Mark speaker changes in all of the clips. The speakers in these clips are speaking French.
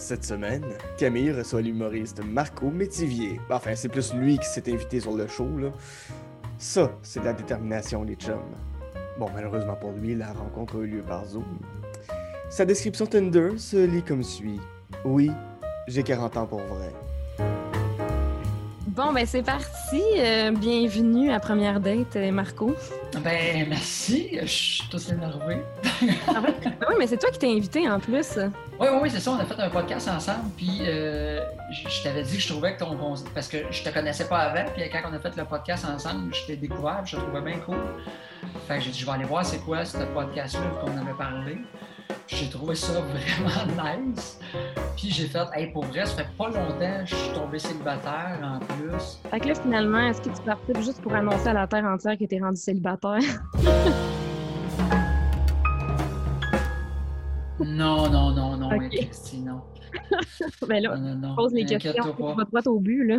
Speaker 1: Cette semaine, Camille reçoit l'humoriste Marco Métivier. Enfin, c'est plus lui qui s'est invité sur le show, là. Ça, c'est de la détermination, les chums. Bon, malheureusement pour lui, la rencontre a eu lieu par Zoom. Sa description Tinder se lit comme suit. Oui, j'ai 40 ans pour vrai.
Speaker 2: Bon, ben c'est parti. Euh, bienvenue à Première Date, euh, Marco.
Speaker 3: Ben, merci. Je suis tout énervé.
Speaker 2: Ah? Ben oui, mais c'est toi qui t'es invité en plus.
Speaker 3: Oui, oui, c'est ça. On a fait un podcast ensemble. Puis, euh, je, t'avais dit que je trouvais que ton. Parce que je te connaissais pas avant. Puis, quand on a fait le podcast ensemble, je t'ai découvert. Je te trouvais bien cool. Fait que j'ai dit, je vais aller voir c'est quoi ce podcast-là qu'on avait parlé. J'ai trouvé ça vraiment nice. Puis, j'ai fait, hey, pour vrai, ça fait pas longtemps que je suis tombé célibataire en plus.
Speaker 2: Fait que là, finalement, est-ce que tu partais juste pour annoncer à la Terre entière que t'es rendu célibataire?
Speaker 3: Non, non, non, non. Christy, non.
Speaker 2: ben là,
Speaker 3: Non, non, non.
Speaker 2: pose les questions.
Speaker 3: pas.
Speaker 2: Tu vas droit au but, là.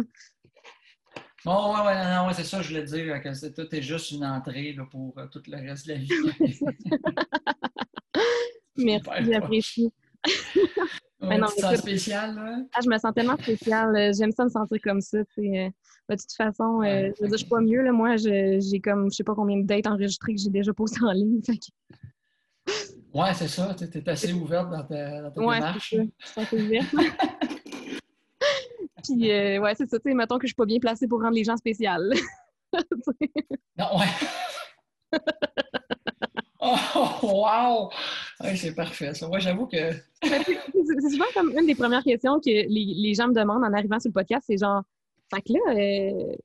Speaker 3: Bon, ouais, ouais, non, ouais, c'est ça, je voulais dire, que c'est, tout est juste une entrée là, pour euh, tout le reste de la vie.
Speaker 2: Merci, j'apprécie.
Speaker 3: Ouais,
Speaker 2: Mais non,
Speaker 3: tu te sens spécial, là?
Speaker 2: Ah, je me sens tellement spéciale. euh, J'aime ça me sentir comme ça. euh. Ben, de toute façon, euh, je veux dire, je suis pas mieux. Là. Moi, j'ai comme, je sais pas combien de dates enregistrées que j'ai déjà postées en ligne. Fait que,
Speaker 3: Ouais, c'est ça, tu es assez ouverte dans ta, dans ta
Speaker 2: ouais,
Speaker 3: démarche.
Speaker 2: c'est ça. Je suis assez ouverte. Puis, euh, ouais, c'est ça. Tu sais, mettons que je suis pas bien placée pour rendre les gens spéciales.
Speaker 3: Non, ouais. oh, wow! Ouais, c'est parfait, ça. Ouais, j'avoue que.
Speaker 2: c'est c'est souvent comme une des premières questions que les, les gens me demandent en arrivant sur le podcast. C'est genre, fait que là, euh,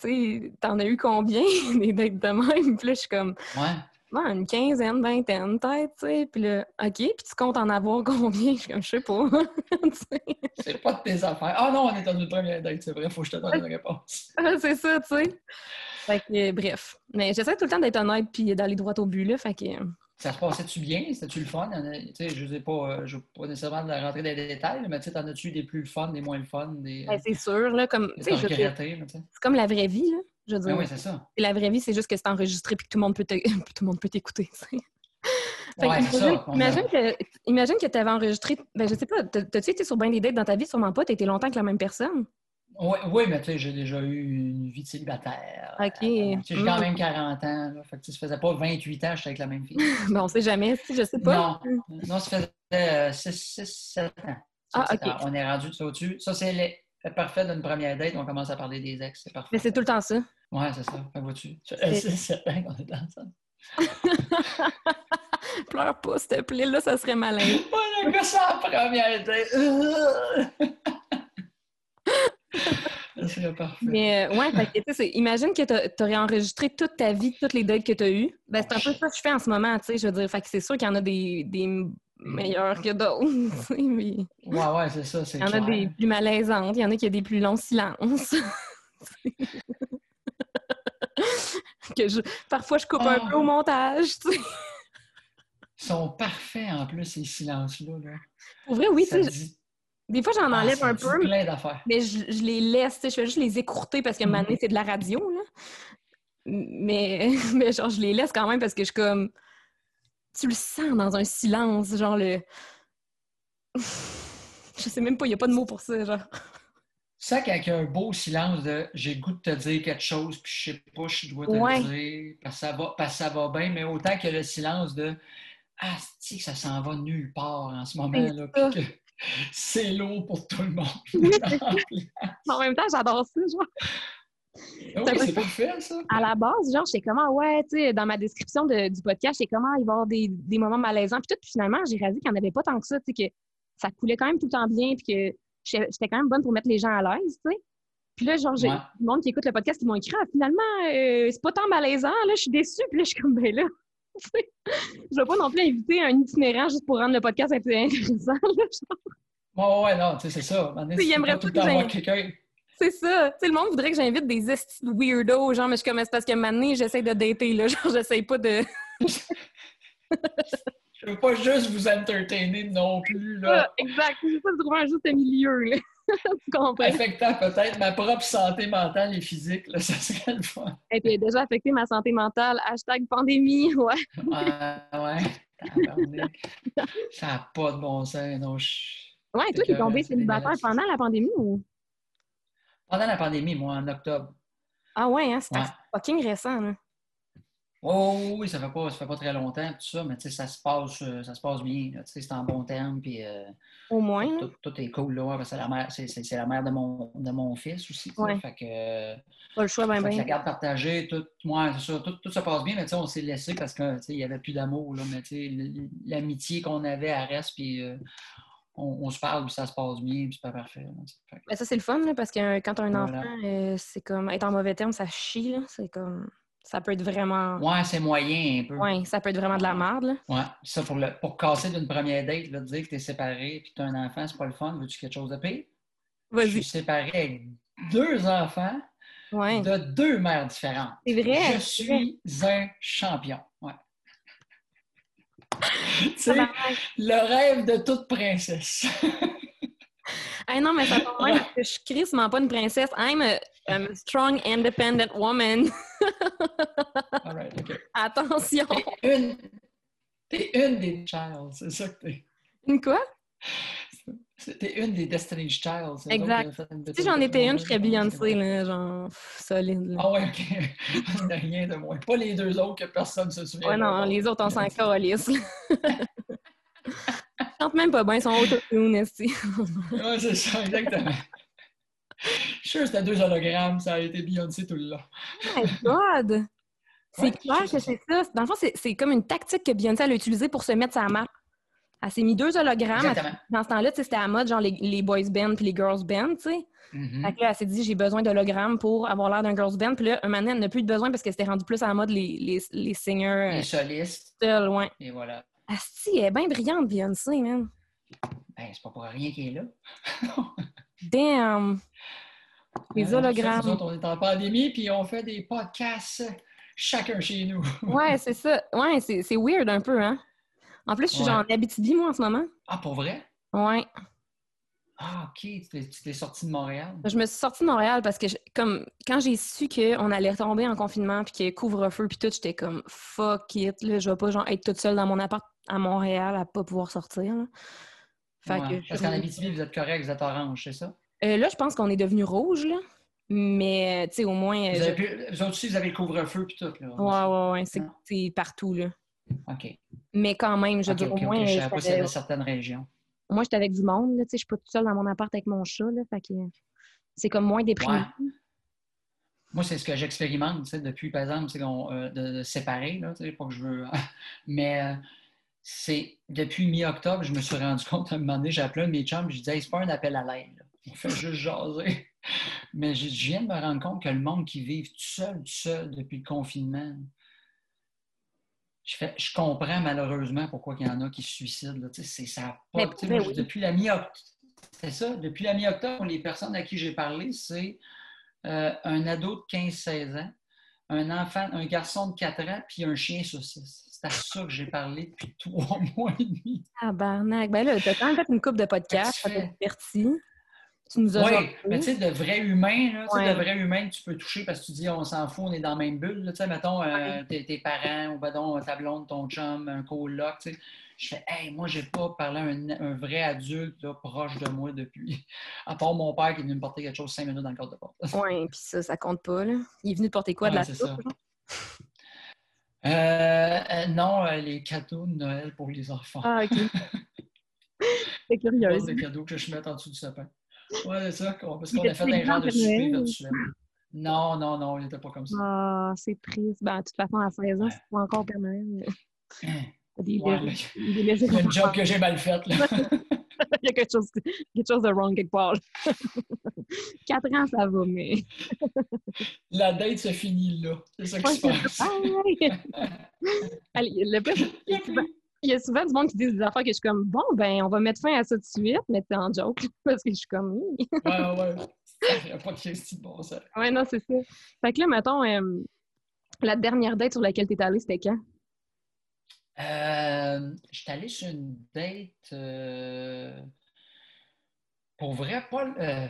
Speaker 2: tu sais, t'en as eu combien des dates de même? Puis là, je suis comme,
Speaker 3: Ouais.
Speaker 2: Une quinzaine, vingtaine, peut-être, tu sais. Puis là, OK, puis tu comptes en avoir combien? Je suis comme, je sais pas.
Speaker 3: C'est pas de tes affaires. Ah non, on est dans une première date, c'est vrai, faut que je te donne une réponse.
Speaker 2: c'est ça, tu sais. Fait que, euh, bref. Mais j'essaie tout le temps d'être honnête puis d'aller droit au but, là. Fait que, euh,
Speaker 3: Ça se passait-tu bien? C'était-tu le fun? En sais, je sais pas, euh, je veux pas nécessairement rentrer dans les détails, mais tu sais, t'en as-tu des plus le fun, des moins le fun, des.
Speaker 2: ben, c'est sûr, là, comme, c'est comme la vraie vie, là. Je veux
Speaker 3: Ben
Speaker 2: dire,
Speaker 3: oui, c'est ça.
Speaker 2: la vraie vie, c'est juste que c'est enregistré puis que tout le monde peut t'écouter,
Speaker 3: Ouais,
Speaker 2: imagine,
Speaker 3: ça.
Speaker 2: Imagine que, imagine que tu avais enregistré, ben je sais pas, t'as- t'as-tu été sur bien des dates dans ta vie? Sûrement pas, t'as été longtemps avec la même personne.
Speaker 3: Oui, oui, mais tu sais, j'ai déjà eu une vie de célibataire.
Speaker 2: OK.
Speaker 3: Euh, j'ai quand même 40 ans. Là, fait que, ça faisait pas 28 ans que j'étais avec la même fille.
Speaker 2: Ben, on sait jamais, sais, je sais pas.
Speaker 3: Non, non, ça faisait 6, 7 ans.
Speaker 2: Ah, OK.
Speaker 3: ans. On est rendu ça au-dessus. Ça, c'est le- le parfait d'une première date. On commence à parler des ex. C'est parfait.
Speaker 2: Mais c'est tout le temps ça.
Speaker 3: Ouais, c'est ça. Fait vois-tu. Ça
Speaker 2: C'est-
Speaker 3: 7 ans qu'on est ensemble.
Speaker 2: Pleure pas, s'il te plaît, là, ça serait malin.
Speaker 3: Que ça en première date. ça serait parfait.
Speaker 2: Mais euh, ouais, fait tu c'est- imagine que t'a- t'aurais enregistré toute ta vie, toutes les dates que t'as eues. Ben, c'est un peu ça que je fais en ce moment, tu sais. Je veux dire, fait que c'est sûr qu'il y en a des, des meilleurs que d'autres, tu sais, mais
Speaker 3: Ouais, ouais, c'est ça. C'est
Speaker 2: il y en a des plus malaisantes, il y en a qui ont des plus longs silences. que je, parfois, je coupe un
Speaker 3: Ah.
Speaker 2: peu au montage.
Speaker 3: Ils sont parfaits en plus, ces silences-là. Là.
Speaker 2: Pour vrai, oui,
Speaker 3: dit-
Speaker 2: des fois, j'en
Speaker 3: ah,
Speaker 2: enlève un peu,
Speaker 3: plein.
Speaker 2: Mais je, je les laisse, tu sais, je fais juste les écourter parce que
Speaker 3: Mhm.
Speaker 2: maintenant, c'est de la radio, là. Mais, mais genre, je les laisse quand même parce que je suis comme... Tu le sens dans un silence, genre le... Je sais même pas, il n'y a pas de mots pour ça, genre.
Speaker 3: Ça, quand il y a un beau silence de j'ai goût de te dire quelque chose, puis je sais pas, je dois te
Speaker 2: Ouais.
Speaker 3: le dire, parce que, ça va, parce que ça va bien, mais autant que le silence de Ah, c'est que ça s'en va nulle part en ce moment, là, puis que c'est lourd pour tout le monde.
Speaker 2: En même temps, j'adore ça, genre.
Speaker 3: Ah oui, ça.
Speaker 2: À la base, genre, j'étais comment, ouais, tu sais, dans ma description de- du podcast, j'étais comment il va y avoir des, des moments malaisants, puis tout, puis finalement, j'ai réalisé qu'il n'y en avait pas tant que ça, tu sais, que ça coulait quand même tout le temps bien, puis que j'étais quand même bonne pour mettre les gens à l'aise, tu sais. Puis là, genre, j'ai
Speaker 3: Ouais.
Speaker 2: du monde qui écoute le podcast qui m'ont écrit, ah, finalement, euh, c'est pas tant malaisant, là, je suis déçue, puis là, je suis comme, ben là, je vais pas non plus inviter un itinérant juste pour rendre le podcast un peu intéressant, là, genre.
Speaker 3: Ouais, ouais, non, tu sais, c'est ça.
Speaker 2: Il aimerait
Speaker 3: pas tout le
Speaker 2: que
Speaker 3: avoir quelqu'un.
Speaker 2: C'est ça. Tu sais, le monde voudrait que j'invite des weirdos, genre, mais je suis comme, c'est parce que maintenant, j'essaie de dater, là. Genre, j'essaie pas de.
Speaker 3: Je veux pas juste vous entertainer non plus, là.
Speaker 2: Ah, exact. Je sais pas trouver un juste milieu, là. tu comprends?
Speaker 3: Affectant peut-être ma propre santé mentale et physique, là, ça serait le fun.
Speaker 2: Et puis, déjà affecté ma santé mentale. Hashtag pandémie, ouais.
Speaker 3: Ouais, ouais. Ça n'a pas de bon sens. Non, je...
Speaker 2: Ouais, toi,
Speaker 3: Fait
Speaker 2: t'es tombé célibataire pendant la pandémie ou?
Speaker 3: Pendant la pandémie, moi, en octobre.
Speaker 2: Ah ouais, hein, c'est
Speaker 3: Ouais.
Speaker 2: fucking récent, là.
Speaker 3: Oh oui, ça fait pas, ça fait pas très longtemps, tout ça, mais tu sais, ça se passe, euh, ça se passe bien. là, Tu sais, c'est en bon terme, puis euh,
Speaker 2: Au moins,
Speaker 3: tout, tout est cool, là, ouais, parce que c'est la mère, c'est, c'est- c'est la mère de mon, de mon fils aussi.
Speaker 2: Ouais.
Speaker 3: Fait que, euh,
Speaker 2: Pas le choix, ben,
Speaker 3: fait que
Speaker 2: ben.
Speaker 3: la garde partagée, tout, ouais, c'est ça, tout, tout se passe bien, mais tu sais, on s'est laissé parce que, tu sais, il n'y avait plus d'amour, là, mais tu sais, l- l'amitié qu'on avait, elle reste, puis euh, on, on se parle, puis ça se passe bien, puis c'est pas parfait. là, que-
Speaker 2: Ben, ça, c'est le fun, là, parce que quand t'as un
Speaker 3: Voilà.
Speaker 2: enfant, euh, c'est comme être en mauvais terme, ça chie. C'est comme. Ça peut être vraiment.
Speaker 3: Ouais, c'est moyen un peu.
Speaker 2: Ouais, ça peut être vraiment de la merde, là.
Speaker 3: Ouais, ça pour, le, pour casser d'une première date, là, dire que tu es séparé puis que tu as un enfant, c'est pas le fun. Veux-tu quelque chose de pire? Je suis
Speaker 2: Vas-y.
Speaker 3: séparé avec deux enfants
Speaker 2: Ouais.
Speaker 3: de deux mères différentes.
Speaker 2: C'est vrai.
Speaker 3: Je
Speaker 2: vrai.
Speaker 3: suis un champion.
Speaker 2: Tabarnak.
Speaker 3: le rêve de toute princesse.
Speaker 2: Ah non, mais ça tombe bien parce que je suis crissement pas une princesse. I'm a, I'm a strong, independent woman.
Speaker 3: All right, OK.
Speaker 2: Attention.
Speaker 3: T'es une, t'es une des Childs, c'est ça que t'es.
Speaker 2: Une quoi?
Speaker 3: T'es une des Destiny's Child.
Speaker 2: Exact. Si j'en étais une, je serais
Speaker 3: Beyoncé.
Speaker 2: Là, genre pff, solide. là.
Speaker 3: Ah ouais, OK. Rien de moins. Pas les deux autres que personne ne se souvient.
Speaker 2: Ouais, non, les autres, on s'en calisse. Ils chantent même pas bien, ils sont autotune, esti.
Speaker 3: Ouais, c'est ça, exactement. Je suis sûr que c'était deux hologrammes, ça a été Beyoncé tout le long.
Speaker 2: Oh my God! C'est
Speaker 3: Ouais,
Speaker 2: clair que c'est ça. Dans le fond, c'est- comme une tactique que Beyoncé a utilisée pour se mettre sa map. Elle s'est mis deux hologrammes.
Speaker 3: Exactement.
Speaker 2: Dans ce temps-là, c'était à mode, genre les, les boys band puis les girls band, tu sais.
Speaker 3: Mhm.
Speaker 2: Que là, elle s'est dit, j'ai besoin d'hologrammes pour avoir l'air d'un girls band. Puis là, un moment donné, elle n'a plus de besoin parce que c'était rendu plus à la mode les, les, les singers
Speaker 3: Les
Speaker 2: euh,
Speaker 3: solistes,
Speaker 2: seuls, ouais.
Speaker 3: et voilà.
Speaker 2: Asti, elle est bien brillante, Beyoncé, man.
Speaker 3: Ben, c'est pas pour rien qu'il est là.
Speaker 2: Damn! Les
Speaker 3: Euh, Nous
Speaker 2: hologrammes.
Speaker 3: autres, on est en pandémie, puis on fait des podcasts chacun chez nous.
Speaker 2: Ouais, c'est ça. Ouais, c'est c'est weird un peu, hein? En plus, je suis
Speaker 3: Ouais.
Speaker 2: genre en Abitibi, moi, en ce moment.
Speaker 3: Ah, pour vrai?
Speaker 2: Ouais.
Speaker 3: Ah, OK. Tu t'es- tu t'es sorti de Montréal?
Speaker 2: Je me suis sortie de Montréal parce que, je- comme, quand j'ai su qu'on allait tomber en confinement puis qu'il y couvre-feu puis tout, j'étais comme fuck it, là, je vais pas genre être toute seule dans mon appart à Montréal à pas pouvoir sortir. Là, Fait
Speaker 3: Ouais,
Speaker 2: que je
Speaker 3: Parce qu'en. Abitibi, vous êtes correct, vous êtes orange, c'est ça?
Speaker 2: Euh, là, je pense qu'on est devenu rouge, là. Mais, euh, tu sais, au moins. euh,
Speaker 3: Vous,
Speaker 2: je-
Speaker 3: avez pu- vous autres aussi, vous avez le couvre-feu, puis tout, là.
Speaker 2: Ouais, ouais, ouais. C'est partout, là.
Speaker 3: OK.
Speaker 2: Mais quand même, je veux
Speaker 3: OK,
Speaker 2: dire,
Speaker 3: OK,
Speaker 2: au moins.
Speaker 3: Je savais pas si certaines régions.
Speaker 2: moi, j'étais avec du monde, là. Je suis pas toute seule dans mon appart avec mon chat, là. Fait que c'est comme moins déprimant.
Speaker 3: Ouais. Moi, c'est ce que j'expérimente, depuis, par exemple, euh, de, de séparer, là, pas que je veux... Mais euh, c'est depuis mi-octobre, je me suis rendu compte, à un moment donné, appelé un de mes chums, je disais, Hey, c'est pas un appel à l'aide, on fait juste jaser. Mais je, je viens de me rendre compte que le monde qui vit tout seul, tout seul, depuis le confinement, je, fais, je comprends malheureusement pourquoi il y en a qui se suicident. là. Ça pas-
Speaker 2: ben
Speaker 3: moi, je-
Speaker 2: oui.
Speaker 3: Depuis la mi-octobre, c'est ça, depuis la mi-octobre, les personnes à qui j'ai parlé, c'est euh, un ado de 15-16 ans, un enfant, un garçon de 4 ans, puis un chien saucisse. C'est à ça que j'ai parlé depuis trois mois et demi.
Speaker 2: Ah, barnac. Ben là, t'as quand même fait une coupe de podcast, ça t'a diverti. Tu nous as
Speaker 3: Oui, mais tu sais, de vrais humains, là, tu sais,
Speaker 2: Ouais.
Speaker 3: de vrais humains que tu peux toucher parce que tu dis on s'en fout, on est dans la même bulle. Tu sais, mettons, euh, tes, tes parents, ou ben donc, ta blonde, ton chum, un coloc, tu sais. Je fais, hey, moi, j'ai pas parlé à un, un vrai adulte là, proche de moi depuis. À part mon père qui est venu me porter quelque chose cinq minutes dans le cadre de porte.
Speaker 2: Ouais, puis ça, ça compte pas, là. Il est venu te porter quoi, de
Speaker 3: Ouais,
Speaker 2: la soupe?
Speaker 3: Euh, euh, non, euh, les cadeaux de Noël pour les enfants.
Speaker 2: Ah, OK. C'est
Speaker 3: Pas
Speaker 2: curieuse.
Speaker 3: des cadeaux que je mets en dessous du sapin. Ouais, c'est ça. Parce qu'on a fait un genre de souper virtuel. Non, non, non, il n'était pas comme ça.
Speaker 2: Ah, c'est triste. Ben, de toute façon, à 16 ans,
Speaker 3: Ouais.
Speaker 2: c'est pas encore Noël. mais
Speaker 3: Hein.
Speaker 2: Des
Speaker 3: Ouais,
Speaker 2: des légers
Speaker 3: il y a une job que j'ai mal faite. là.
Speaker 2: Il y a quelque chose, quelque chose de wrong quelque part. 4 ans, ça va, mais.
Speaker 3: La date se finit là. C'est ça qui se
Speaker 2: c'est
Speaker 3: passe.
Speaker 2: ça. Allez, le pire, il y a souvent- du monde qui dit des affaires que je suis comme, bon, ben, on va mettre fin à ça tout de suite, mais c'est en joke. Parce que je suis comme, oui.
Speaker 3: Ouais, ouais. Il n'y a pas de bon sens.
Speaker 2: Ouais, non, c'est ça. Fait que là, mettons, euh, la dernière date sur laquelle t'es allé, c'était quand?
Speaker 3: Euh, je suis allé sur une date. euh, pour vrai, pas. euh,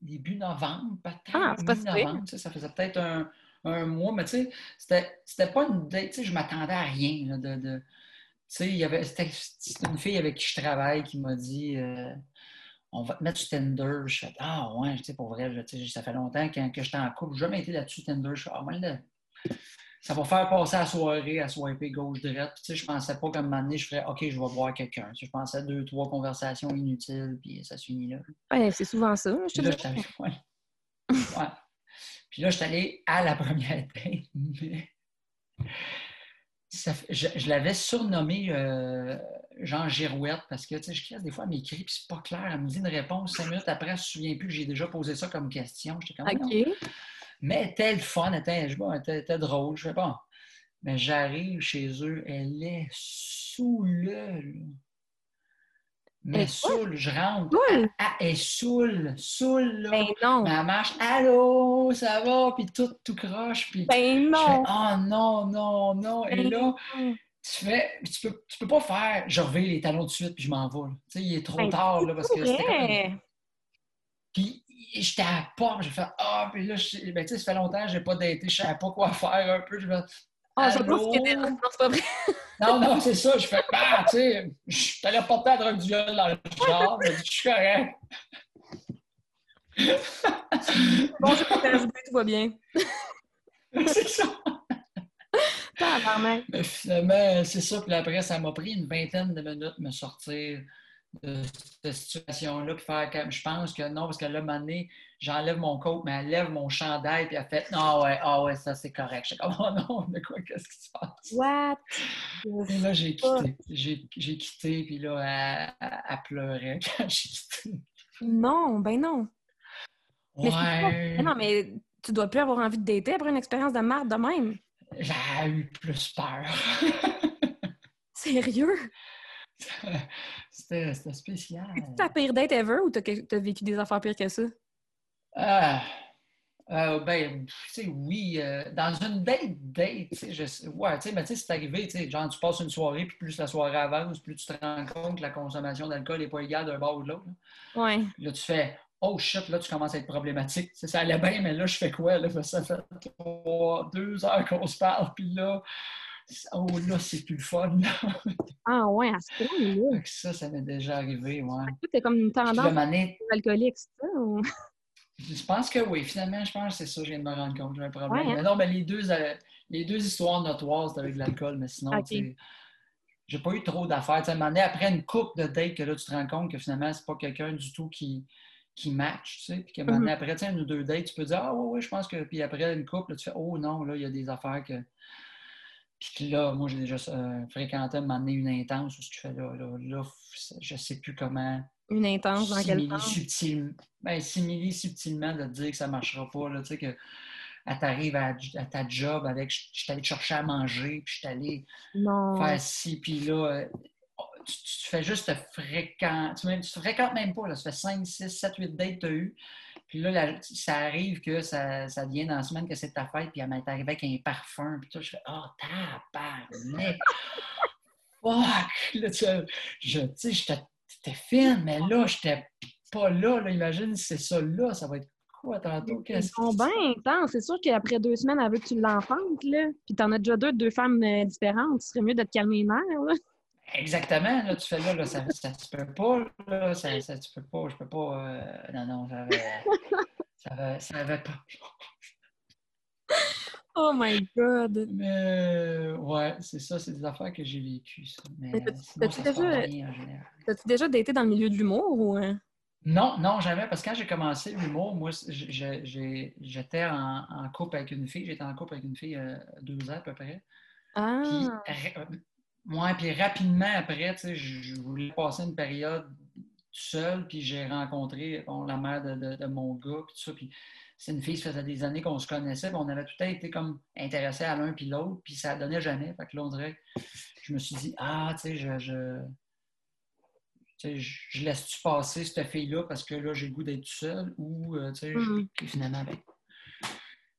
Speaker 3: début novembre, peut-être.
Speaker 2: Ah, c'est pas
Speaker 3: tu sais, Ça faisait peut-être un, un mois, mais tu sais, c'était- pas une date. tu sais, Je m'attendais à rien. là, de, de- sais, il y avait, c'était une fille avec qui je travaille qui m'a dit euh, On va te mettre sur Tinder. Je fais Ah, ouais, tu sais, pour vrai, je- ça fait longtemps que, que j'étais en couple. J'ai jamais été là-dessus, Tinder. Je fais Ah, moi, là, ça va faire passer la soirée à swiper gauche-droite. Puis, tu sais, je pensais pas qu'à un moment donné, je ferais OK, je vais voir quelqu'un. Tu sais, je pensais à deux, trois conversations inutiles, puis ça se finit là.
Speaker 2: Ouais, c'est souvent ça, je te
Speaker 3: là, ouais. Ouais. Puis là, je suis allé à la première date, mais ça je, je l'avais surnommé euh, Jean Girouette parce que tu sais, je crée des fois, elle m'écrit, puis c'est pas clair. Elle me dit une réponse, cinq minutes après, elle se souvient plus que j'ai déjà posé ça comme question. J'étais comme. Mais elle était le fun, elle était, je sais pas, elle était, elle était drôle, je sais pas. Mais j'arrive chez eux, elle est saoule. là. Mais saoule, je rentre.
Speaker 2: Saoule?
Speaker 3: Ah, elle est saoule, saoule, là.
Speaker 2: Ben non.
Speaker 3: Mais elle marche, allô, ça va, puis tout, tout croche, puis
Speaker 2: Ben
Speaker 3: je fais,
Speaker 2: non.
Speaker 3: oh non, non, non. Et
Speaker 2: Ben
Speaker 3: là,
Speaker 2: non.
Speaker 3: tu fais, tu peux, tu peux pas faire, je reviens les talons de suite, puis je m'en vais. Tu sais, il est trop
Speaker 2: Ben,
Speaker 3: tard, là, parce que c'était comme... Puis j'étais à la porte, j'ai fait, ah, puis là, ben, tu sais, ça fait longtemps j'ai pas daté, je savais pas quoi faire un peu. Je fais,
Speaker 2: Ah, je pense que t'es- Non, c'est pas vrai.
Speaker 3: non, non, c'est ça, je fais, ah, tu sais, je suis allé porter la drogue du viol dans le genre, je suis correct.
Speaker 2: Bon, je peux t'ajouter, tout va bien.
Speaker 3: c'est ça. Mais finalement, c'est ça. Puis après, ça m'a pris une vingtaine de minutes de me sortir de cette situation-là. Puis faire comme, je pense que non, parce que là, un moment donné, j'enlève mon coat, mais elle lève mon chandail, puis elle fait, non, ouais, ah ouais, ça c'est correct. Je suis comme, oh non, de quoi, qu'est-ce qui se passe?
Speaker 2: What?
Speaker 3: Et là, j'ai quitté. J'ai, quitté, puis là, elle, elle- pleurait quand j'ai quitté.
Speaker 2: Non, ben non. Mais pas-
Speaker 3: Ouais.
Speaker 2: Mais non, mais tu dois plus avoir envie de dater après une expérience de merde de même.
Speaker 3: J'ai eu plus peur.
Speaker 2: Sérieux?
Speaker 3: c'était, spécial.
Speaker 2: C'est ta pire date ever ou t'as vécu des affaires pires que ça?
Speaker 3: Ah, euh, ben, tu sais, oui, euh, dans une date, date, tu sais, je sais- ouais, tu sais, mais tu sais, c'est arrivé, tu sais, genre, tu passes une soirée, puis plus la soirée avance, plus tu te rends compte que la consommation d'alcool n'est pas égale d'un bord ou de l'autre.
Speaker 2: Ouais.
Speaker 3: Là, tu fais, oh shit, là, tu commences à être problématique. Ça allait bien, mais là, je fais quoi, là? Ça fait trois, deux heures qu'on se parle, puis là, oh là, c'est plus le fun, là.
Speaker 2: Ah ouais, à ce
Speaker 3: que ça, ça m'est déjà arrivé, ouais.
Speaker 2: T'es comme une tendance alcoolique, c'est ça? ou-
Speaker 3: Je pense que oui. Finalement, je pense que c'est ça, je viens de me rendre compte. J'ai un problème.
Speaker 2: Ouais, hein?
Speaker 3: Mais non, mais les deux, euh, les deux histoires notoires, c'était avec de l'alcool, mais sinon,
Speaker 2: Ok.
Speaker 3: tu sais, j'ai pas eu trop d'affaires. Tu sais, après une coupe de date, que là, tu te rends compte que finalement, c'est pas quelqu'un du tout qui, qui match, tu sais. Puis qu'à un moment donné, après, tu sais, une ou deux dates, tu peux dire, ah oui, oui, je pense que. Puis après une coupe, là, tu fais, oh non, là, il y a des affaires que. Puis là, moi, j'ai déjà euh, fréquenté à un moment donné une intense où ce que tu fais là, là, là, je sais plus comment
Speaker 2: Une intense dans quel temps?
Speaker 3: subtil- ben, simili subtilement de te dire que ça ne marchera pas. Là, tu sais, que elle t'arrive à, à ta job avec je suis allé te chercher à manger, puis je suis allé
Speaker 2: Non.
Speaker 3: faire ci, puis là, euh, tu, tu fais juste te fréquenter. Tu, tu te fréquentes même pas, là, ça fait 5, 6, 7, 8 dates que tu as eu. Puis là, la- ça arrive que ça, ça vient dans la semaine que c'est ta fête, puis elle m'est arrivée avec un parfum, puis tout, je fais Oh, tabarnak! Fuck! Là, tu je, tu sais, j'étais fine, mais là, j'étais pas là, là. Imagine si c'est ça là, ça va être quoi tantôt?
Speaker 2: Ils sont bien intenses. C'est sûr qu'après deux semaines, elle veut que tu l'enfantes, là. Puis t'en as déjà deux, deux femmes euh, différentes. Ce serait mieux de te calmer les nerfs, là.
Speaker 3: Exactement, là, tu fais là, là ça, ça se peut pas, là, ça, ça, tu peux pas, je peux pas, euh, non, non, ça avait, ça avait, ça avait pas.
Speaker 2: Oh my God!
Speaker 3: Mais, ouais, c'est ça, c'est des affaires que j'ai vécues, ça. Mais,
Speaker 2: Mais t'as-tu
Speaker 3: passe
Speaker 2: déjà- déjà daté dans le milieu de l'humour ou... euh?
Speaker 3: Non, non, jamais, parce que quand j'ai commencé l'humour, moi, j'étais en, en couple avec une fille, j'étais en couple avec une fille euh, deux ans à peu près.
Speaker 2: Ah!
Speaker 3: Ouais, puis rapidement après, tu sais, je je voulais passer une période seul, puis j'ai rencontré bon, la mère de, de- de mon gars, puis tout ça. Puis c'est une fille, ça faisait des années qu'on se connaissait, puis on avait tout été comme intéressés à l'un puis l'autre, puis ça donnait jamais. Fait que là, on dirait je me suis dit, ah, tu sais, je. je tu sais, je, laisse-tu passer cette fille-là parce que là, j'ai le goût d'être tout seul ou, euh, tu sais, je- puis finalement, ben,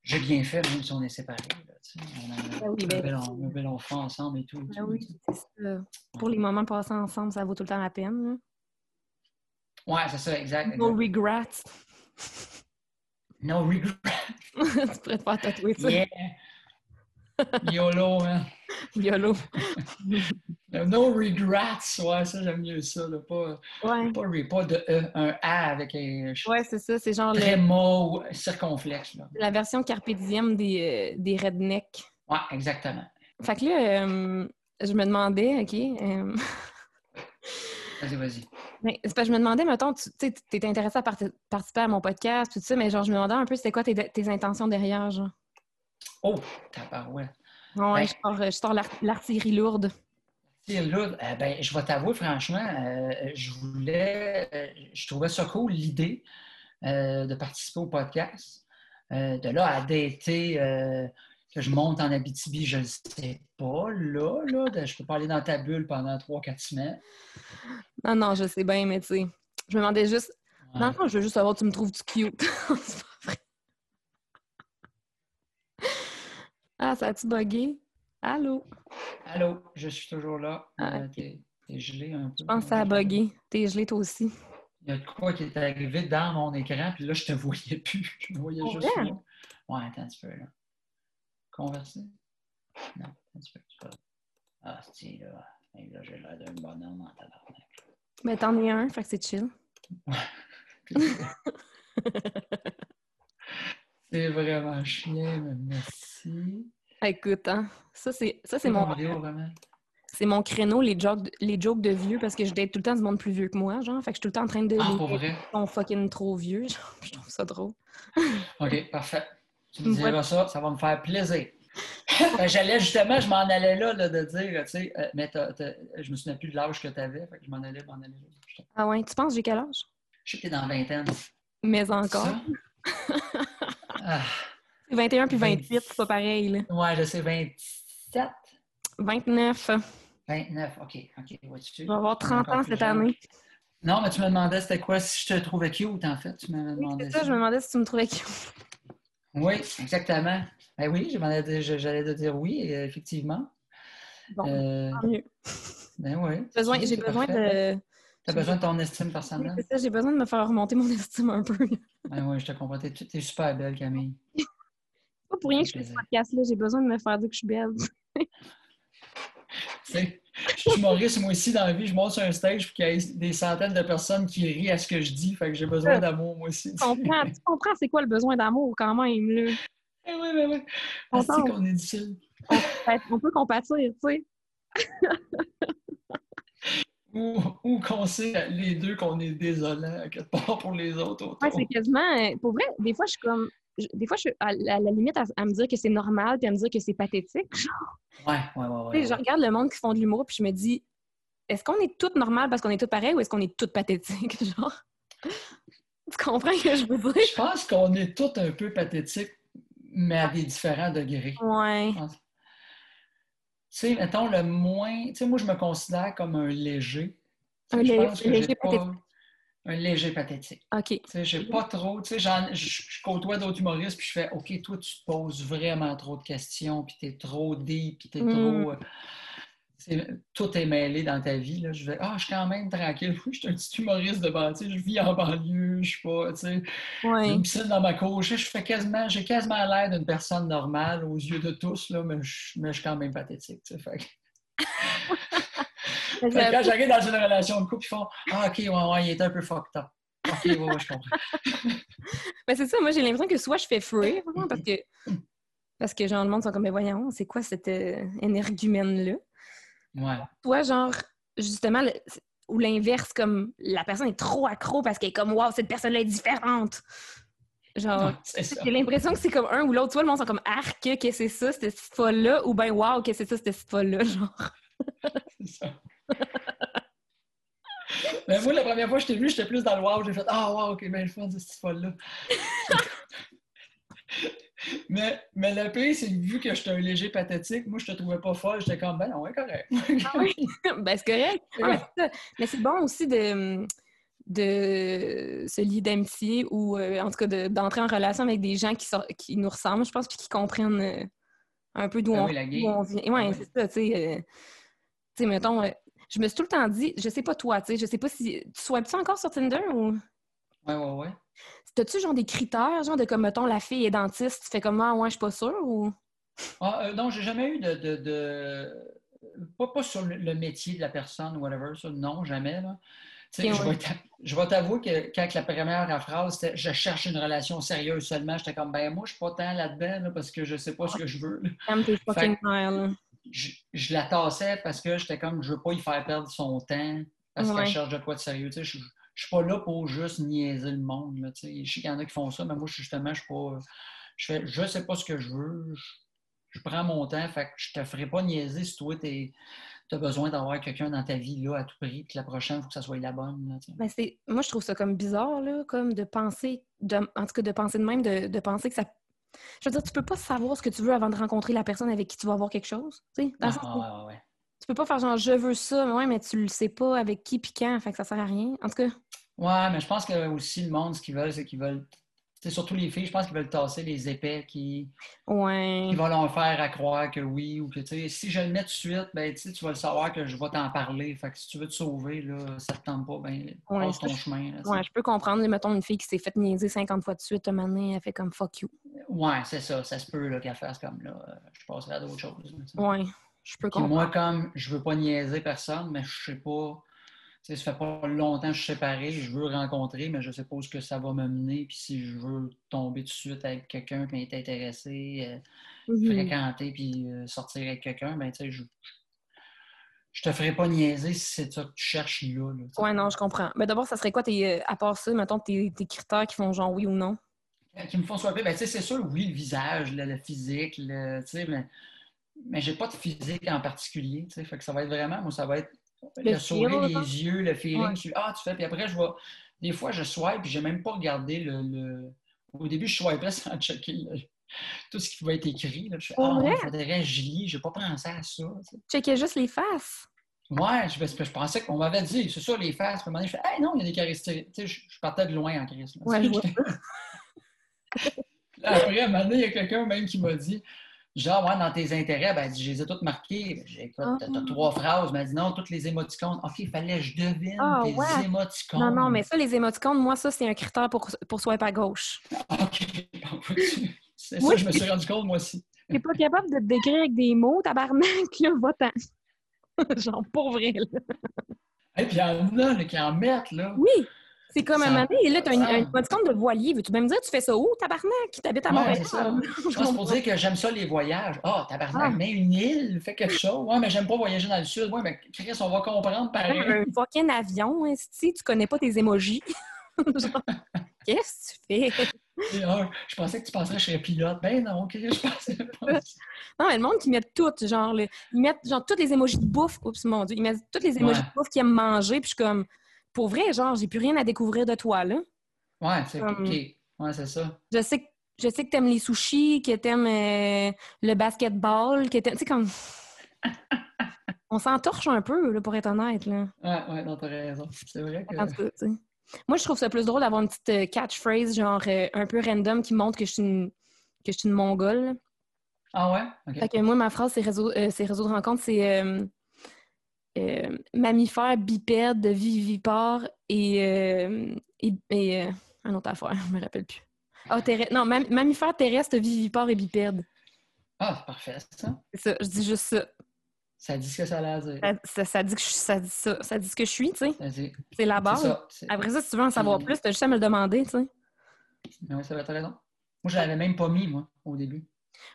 Speaker 3: j'ai bien fait, même si on est séparés. là. On a
Speaker 2: Ben oui,
Speaker 3: un,
Speaker 2: ben-
Speaker 3: bel, en- un bel enfant ensemble et tout. tout,
Speaker 2: oui, ça. Pour les moments passés ensemble, ça vaut tout le temps la peine, là.
Speaker 3: Ouais, c'est ça, exact.
Speaker 2: No
Speaker 3: exact.
Speaker 2: regrets.
Speaker 3: No regret.
Speaker 2: tu pourrais te faire tatouer ça.
Speaker 3: Yeah. YOLO, man.
Speaker 2: YOLO.
Speaker 3: No regrets, ouais, ça j'aime mieux ça. Là. Pas,
Speaker 2: Ouais.
Speaker 3: pas, pas de E, un A avec un
Speaker 2: Ouais, c'est ça. C'est genre le-
Speaker 3: tréma ou circonflexe. Là.
Speaker 2: la version carpe diem des, euh, des rednecks.
Speaker 3: Ouais, exactement.
Speaker 2: Fait que là, euh, je me demandais, OK. euh,
Speaker 3: Vas-y, vas-y.
Speaker 2: mais c'est parce que je me demandais, mettons, tu sais, t'étais intéressé à parti- participer à mon podcast, tout ça, mais genre, je me demandais un peu c'était quoi tes, tes intentions derrière, genre?
Speaker 3: Oh, tabarouette.
Speaker 2: Ouais,
Speaker 3: Ben-
Speaker 2: je sors, je sors l'artillerie lourde.
Speaker 3: C'est là, euh, ben, je vais t'avouer, franchement, euh, je voulais, euh, je trouvais ça cool, l'idée euh, de participer au podcast. De là à dater, que je monte en Abitibi, je ne sais pas, là, là, de- je peux pas aller dans ta bulle pendant 3-4 semaines.
Speaker 2: Non, non, je sais bien, mais tu sais, je me demandais juste.
Speaker 3: Ouais.
Speaker 2: Fond, je veux juste savoir, tu me trouves-tu cute? C'est pas vrai. Ah, ça a-tu bugué? Allô?
Speaker 3: Allô, je suis toujours là.
Speaker 2: Ah,
Speaker 3: Euh. T'es t'es gelé un peu.
Speaker 2: Je pense que ça a bugué. T'es gelé, toi aussi.
Speaker 3: Il y a de quoi qui est arrivé dans mon écran, puis là, je te voyais plus. Je me voyais juste
Speaker 2: vrai?
Speaker 3: là. Ouais, attends un petit peu, là. Converser? Non, attends un petit peu. pas- Ah, c'est là. Là, j'ai l'air d'un bonhomme en tabarnak.
Speaker 2: Ben, t'en es un, fait que c'est chill.
Speaker 3: c'est vraiment chien, mais merci.
Speaker 2: Écoute, hein, ça, c'est ça, c'est
Speaker 3: C'est
Speaker 2: mon, c'est mon créneau, les jokes, de- les jokes de vieux, parce que je date tout le temps du monde plus vieux que moi, genre. Fait que je suis tout le temps en train de
Speaker 3: Ah, pour vrai?
Speaker 2: sont fucking trop vieux. Genre, je trouve ça drôle.
Speaker 3: OK, parfait. Tu me
Speaker 2: Ouais.
Speaker 3: diras ça, ça va me faire plaisir. J'allais justement, je m'en allais là, là, de dire, tu sais, euh, mais t'as- t'as- je me souviens plus de l'âge que tu avais, fait que je m'en allais, m'en allais là.
Speaker 2: Ah ouais, tu penses j'ai quel âge?
Speaker 3: je t'es dans la vingtaine.
Speaker 2: Mais encore.
Speaker 3: Ça? Ah,
Speaker 2: 21 puis 28,
Speaker 3: 28.
Speaker 2: c'est pas pareil, là.
Speaker 3: ouais, je sais, 27,
Speaker 2: 29.
Speaker 3: 29, OK, OK, vois-tu?
Speaker 2: Je vais avoir 30
Speaker 3: Encore
Speaker 2: ans cette
Speaker 3: jeune.
Speaker 2: année.
Speaker 3: Non, mais tu me demandais c'était quoi si je te trouvais cute, en fait. Tu m'avais demandé
Speaker 2: ça, je me demandais si tu me trouvais cute.
Speaker 3: Oui, exactement. Ben oui, j'allais te dire oui, effectivement.
Speaker 2: Bon,
Speaker 3: Euh,
Speaker 2: tant mieux.
Speaker 3: ben oui.
Speaker 2: J'ai besoin de.
Speaker 3: T'as besoin de ton estime
Speaker 2: Oui,
Speaker 3: personnelle?
Speaker 2: c'est ça, j'ai besoin de me faire remonter mon estime un peu. C'est
Speaker 3: oui, je te comprends. T'es t'es super belle, Camille.
Speaker 2: pas pour rien que je fais ce podcast-là, j'ai besoin de me faire dire que je suis belle.
Speaker 3: Tu sais, je suis humoriste, moi aussi, dans la vie. Je monte sur un stage puis qu'il y ait des centaines de personnes qui rient à ce que je dis. Fait que j'ai besoin d'amour, moi aussi.
Speaker 2: Tu comprends, tu comprends c'est quoi le besoin d'amour quand même, là?
Speaker 3: Eh oui, ben oui.
Speaker 2: On
Speaker 3: c'est
Speaker 2: tombe.
Speaker 3: qu'on est difficile.
Speaker 2: On peut compatir, tu sais.
Speaker 3: Ou, ou qu'on sait les deux qu'on est désolant à quelque part pour les autres autour.
Speaker 2: Ouais, c'est quasiment. euh, Pour vrai, des fois, je suis comme. je- Des fois, je suis à, la à la limite à, à me dire que c'est normal puis à me dire que c'est pathétique. Genre,
Speaker 3: Ouais, ouais, ouais. Ouais,
Speaker 2: sais, je regarde le monde qui font de l'humour puis je me dis est-ce qu'on est toutes normales parce qu'on est toutes pareilles ou est-ce qu'on est toutes pathétiques? Genre? Tu comprends ce que je veux dire?
Speaker 3: Je pense qu'on est tous un peu pathétiques, mais à des différents degrés.
Speaker 2: Ouais.
Speaker 3: Sais, mettons le moins. Tu sais, moi, je me considère comme un léger. Tu
Speaker 2: Un
Speaker 3: je
Speaker 2: lé-
Speaker 3: pense que
Speaker 2: léger
Speaker 3: pas-
Speaker 2: pathétique.
Speaker 3: Un léger pathétique.
Speaker 2: OK.
Speaker 3: Tu sais, j'ai pas trop. Tu sais, je, côtoie d'autres humoristes, puis je fais OK, toi, tu te poses vraiment trop de questions, puis t'es trop deep, puis t'es
Speaker 2: Mm.
Speaker 3: trop. Tout est mêlé dans ta vie. Là. Je vais, ah, je suis quand même tranquille. Oui, je suis un petit humoriste de sais, Je vis en banlieue. Je suis pas, tu sais, j'ai
Speaker 2: Ouais.
Speaker 3: une piscine dans ma cour. Je, fais quasiment, j'ai quasiment l'air d'une personne normale aux yeux de tous, là, mais, je, mais je suis quand même pathétique. tu sais, fait quand j'arrive dans une relation de couple, ils font Ah, OK, ouais, ouais, il est un peu fucked up. OK, ouais, ouais, je comprends.
Speaker 2: Mais c'est ça, moi j'ai l'impression que soit je fais fuir, vraiment, parce que parce que genre le monde sont comme mais voyons, c'est quoi cette euh, énergumène-là?
Speaker 3: Ouais.
Speaker 2: Soit genre justement le- ou l'inverse, comme la personne est trop accro parce qu'elle est comme Waouh, cette personne-là est différente. Genre j'ai l'impression que c'est comme un ou l'autre. Soit le monde sont comme arc, que c'est ça, cette folle-là, ou ben wow, que c'est ça, cette folle-là, genre.
Speaker 3: C'est ça. Mais moi, la première fois que je t'ai vu, j'étais plus dans le wow. J'ai fait Ah, wow, ok, ben le fun de cette folle-là. Mais, mais le pire, c'est que vu que j'étais un léger pathétique, moi, je te trouvais pas folle. J'étais comme Ben, non, ouais, correct.
Speaker 2: Ah oui? ben c'est correct. Ah, mais c'est bon aussi de, de se lier d'amitié ou euh, en tout cas de- d'entrer en relation avec des gens qui, nous ressemblent, je pense, puis qui comprennent euh, un peu d'où
Speaker 3: Ben
Speaker 2: on,
Speaker 3: oui,
Speaker 2: on vient. Ouais,
Speaker 3: Ben oui.
Speaker 2: c'est ça, tu sais. euh, tu sais, mettons, je me suis tout le temps dit, je sais pas toi, tu sais, je sais pas si. Tu swipes-tu encore sur Tinder ou?
Speaker 3: Ouais, ouais, ouais.
Speaker 2: T'as-tu genre des critères, genre de comme, mettons, la fille est dentiste, tu fais comme, ah, ouais, je suis pas sûre ou?
Speaker 3: Ah, euh, non, j'ai jamais eu de, de, de, pas, pas sur le, le métier de la personne ou whatever, ça, non, jamais. Là. Je
Speaker 2: ouais.
Speaker 3: vais je vais t'avouer que quand la première phrase c'était je cherche une relation sérieuse seulement, j'étais comme ben moi je suis pas tant là-dedans là, parce que je sais pas ce que je veux. Je, je la tassais parce que j'étais comme je veux pas y faire perdre son temps parce
Speaker 2: Ouais.
Speaker 3: qu'elle cherche de quoi de sérieux. Je, je suis pas là pour juste niaiser le monde. Là. Je sais qu'il y en a qui font ça, mais moi justement, je suis pas. Je fais je sais pas ce que je veux. Je, je prends mon temps, fait que je te ferai pas niaiser si toi tu as besoin d'avoir quelqu'un dans ta vie là, à tout prix, puis la prochaine, il faut que ça soit la bonne. là.
Speaker 2: Ben, c'est- moi, je trouve ça comme bizarre, là, comme de penser, de, en tout cas, de penser de même, de, de penser que ça. Je veux dire, tu peux pas savoir ce que tu veux avant de rencontrer la personne avec qui tu vas avoir quelque chose. Le
Speaker 3: Ah,
Speaker 2: sens où
Speaker 3: ouais.
Speaker 2: Tu peux pas faire genre je veux ça, mais ouais, mais tu le sais pas avec qui puis quand, fait que ça sert à rien. En tout cas,
Speaker 3: Ouais, mais je pense que aussi le monde, ce qu'ils veulent, c'est qu'ils veulent. C'est surtout les filles, je pense qu'ils veulent tasser les épais qui,
Speaker 2: ouais.
Speaker 3: qui vont leur faire à croire que oui ou que tu sais, si je le mets tout de suite, ben tu vas le savoir que je vais t'en parler. Fait que si tu veux te sauver, là, ça te tente pas, ben
Speaker 2: Ouais,
Speaker 3: passe ton
Speaker 2: je-
Speaker 3: chemin. là.
Speaker 2: Ouais, je peux comprendre, mettons, une fille qui s'est faite niaiser 50 fois de suite, un moment donné, elle fait comme fuck you.
Speaker 3: Ouais, c'est ça, ça se peut qu'elle fasse comme là. euh, Je passerai à d'autres choses. là.
Speaker 2: Ouais, je peux comprendre.
Speaker 3: moi, comme je veux pas niaiser personne, mais je sais pas. Ça fait pas longtemps que je suis séparé, je veux rencontrer, mais je sais pas où que ça va me mener. Puis si je veux tomber tout de suite avec quelqu'un, puis être intéressé, euh,
Speaker 2: Mhm.
Speaker 3: fréquenter, puis euh, sortir avec quelqu'un, ben tu sais, je, je te ferai pas niaiser si c'est ça que tu cherches là.
Speaker 2: Ouais, non, je comprends. Mais d'abord, ça serait quoi, tes, euh, à part ça, mettons, tes, tes critères qui font genre oui ou non?
Speaker 3: Euh, Qui me font swiper, ben tu sais, c'est sûr, oui, le visage, le, le physique, le, tu sais, mais, mais j'ai pas de physique en particulier, tu sais, fait que ça va être vraiment, moi, ça va être le,
Speaker 2: Le
Speaker 3: sourire, les yeux, le feeling,
Speaker 2: Ouais.
Speaker 3: tu- ah, tu fais, puis après, je vais, des fois, je swipe, puis j'ai même pas regardé le, le- au début, je swipais sans checker tout ce qui va être écrit, là. je fais, ah, il faudrait lis, j'ai pas pensé à ça, tu.
Speaker 2: Checker juste les faces.
Speaker 3: Ouais, je, je pensais qu'on m'avait dit, c'est ça, les faces. Puis à un moment donné, je fais, hey, non, il y a des caractéristiques. Tu sais, je, je partais de loin en crise.
Speaker 2: Ouais, je vois
Speaker 3: Après, à un moment donné, il y a quelqu'un même qui m'a dit, genre, ouais, dans tes intérêts, ben, je les ai toutes marquées. J'ai écoute,
Speaker 2: Ah.
Speaker 3: t'as t'as trois phrases. Elle m'a dit, non, toutes les émoticônes. OK, il fallait que je devine
Speaker 2: Ah,
Speaker 3: tes
Speaker 2: ouais.
Speaker 3: émoticônes.
Speaker 2: Non, non, mais ça, les émoticônes, moi, ça, c'est un critère pour, pour swipe à gauche.
Speaker 3: OK, c'est ça, je me suis rendu compte, moi aussi.
Speaker 2: T'es pas capable de te décrire avec des mots, tabarnak, là, va-t'en. genre, pour vrai, là.
Speaker 3: Et puis, il y en a là, qui en mettent, là.
Speaker 2: Oui! C'est comme un moment donné, là, t'as une-
Speaker 3: ça-
Speaker 2: un émoticône de voilier. Veux-tu même dire, tu fais ça où, tabarnak? T'habites à
Speaker 3: Ouais,
Speaker 2: Montréal?
Speaker 3: Ah, c'est pour dire que j'aime ça les voyages. Ah, tabarnak,
Speaker 2: Ah.
Speaker 3: mais une île, fait quelque chose. Ouais, mais j'aime pas voyager dans le sud. Ouais, mais Chris, on va comprendre pareil.
Speaker 2: un fucking avion, hein, si tu connais pas tes émojis. Qu'est-ce que tu fais?
Speaker 3: Et, ah, je pensais que tu penserais que je serais pilote. Ben non, Chris, je pensais pas.
Speaker 2: Non, mais le monde qui met tout, genre, le- ils mettent genre toutes les émojis de bouffe. Oups, mon Dieu, ils mettent toutes les émojis
Speaker 3: Ouais.
Speaker 2: de bouffe qu'ils aiment manger, puis je suis comme, pour vrai, genre, j'ai plus rien à découvrir de toi, là.
Speaker 3: Ouais, c'est. OK. Ouais, c'est ça.
Speaker 2: Je sais que je sais que t'aimes les sushis, que t'aimes euh, le basketball, que t'aimes. Tu sais, comme. On s'entorche un peu, là, pour être honnête, là.
Speaker 3: Ouais, ouais, non, t'as raison. C'est vrai que.
Speaker 2: En tout cas. Moi, je trouve ça plus drôle d'avoir une petite euh, catchphrase, genre euh, un peu random, qui montre que je suis une, que je suis une mongole.
Speaker 3: Ah ouais? OK.
Speaker 2: Fait que moi, ma phrase, c'est réseau, euh, réseau de rencontre, c'est euh, euh, mammifère, bipède, vivipare et, euh, et, et, euh, un autre affaire, je me rappelle plus. Terre- non, mam- mammifère terrestre, vivipare et bipède.
Speaker 3: Ah, c'est parfait, ça.
Speaker 2: C'est ça, je dis juste ça.
Speaker 3: Ça dit ce que ça a dire.
Speaker 2: Ça, ça- ça dit que je, ça, dit ça. ça dit ce que je suis, tu sais. C'est la base.
Speaker 3: ça.
Speaker 2: Après ça, si tu veux en savoir plus, t'as juste à me le demander, tu sais.
Speaker 3: Mais ouais, ça va, t'as raison. Moi, je l'avais même pas mis, moi, au début.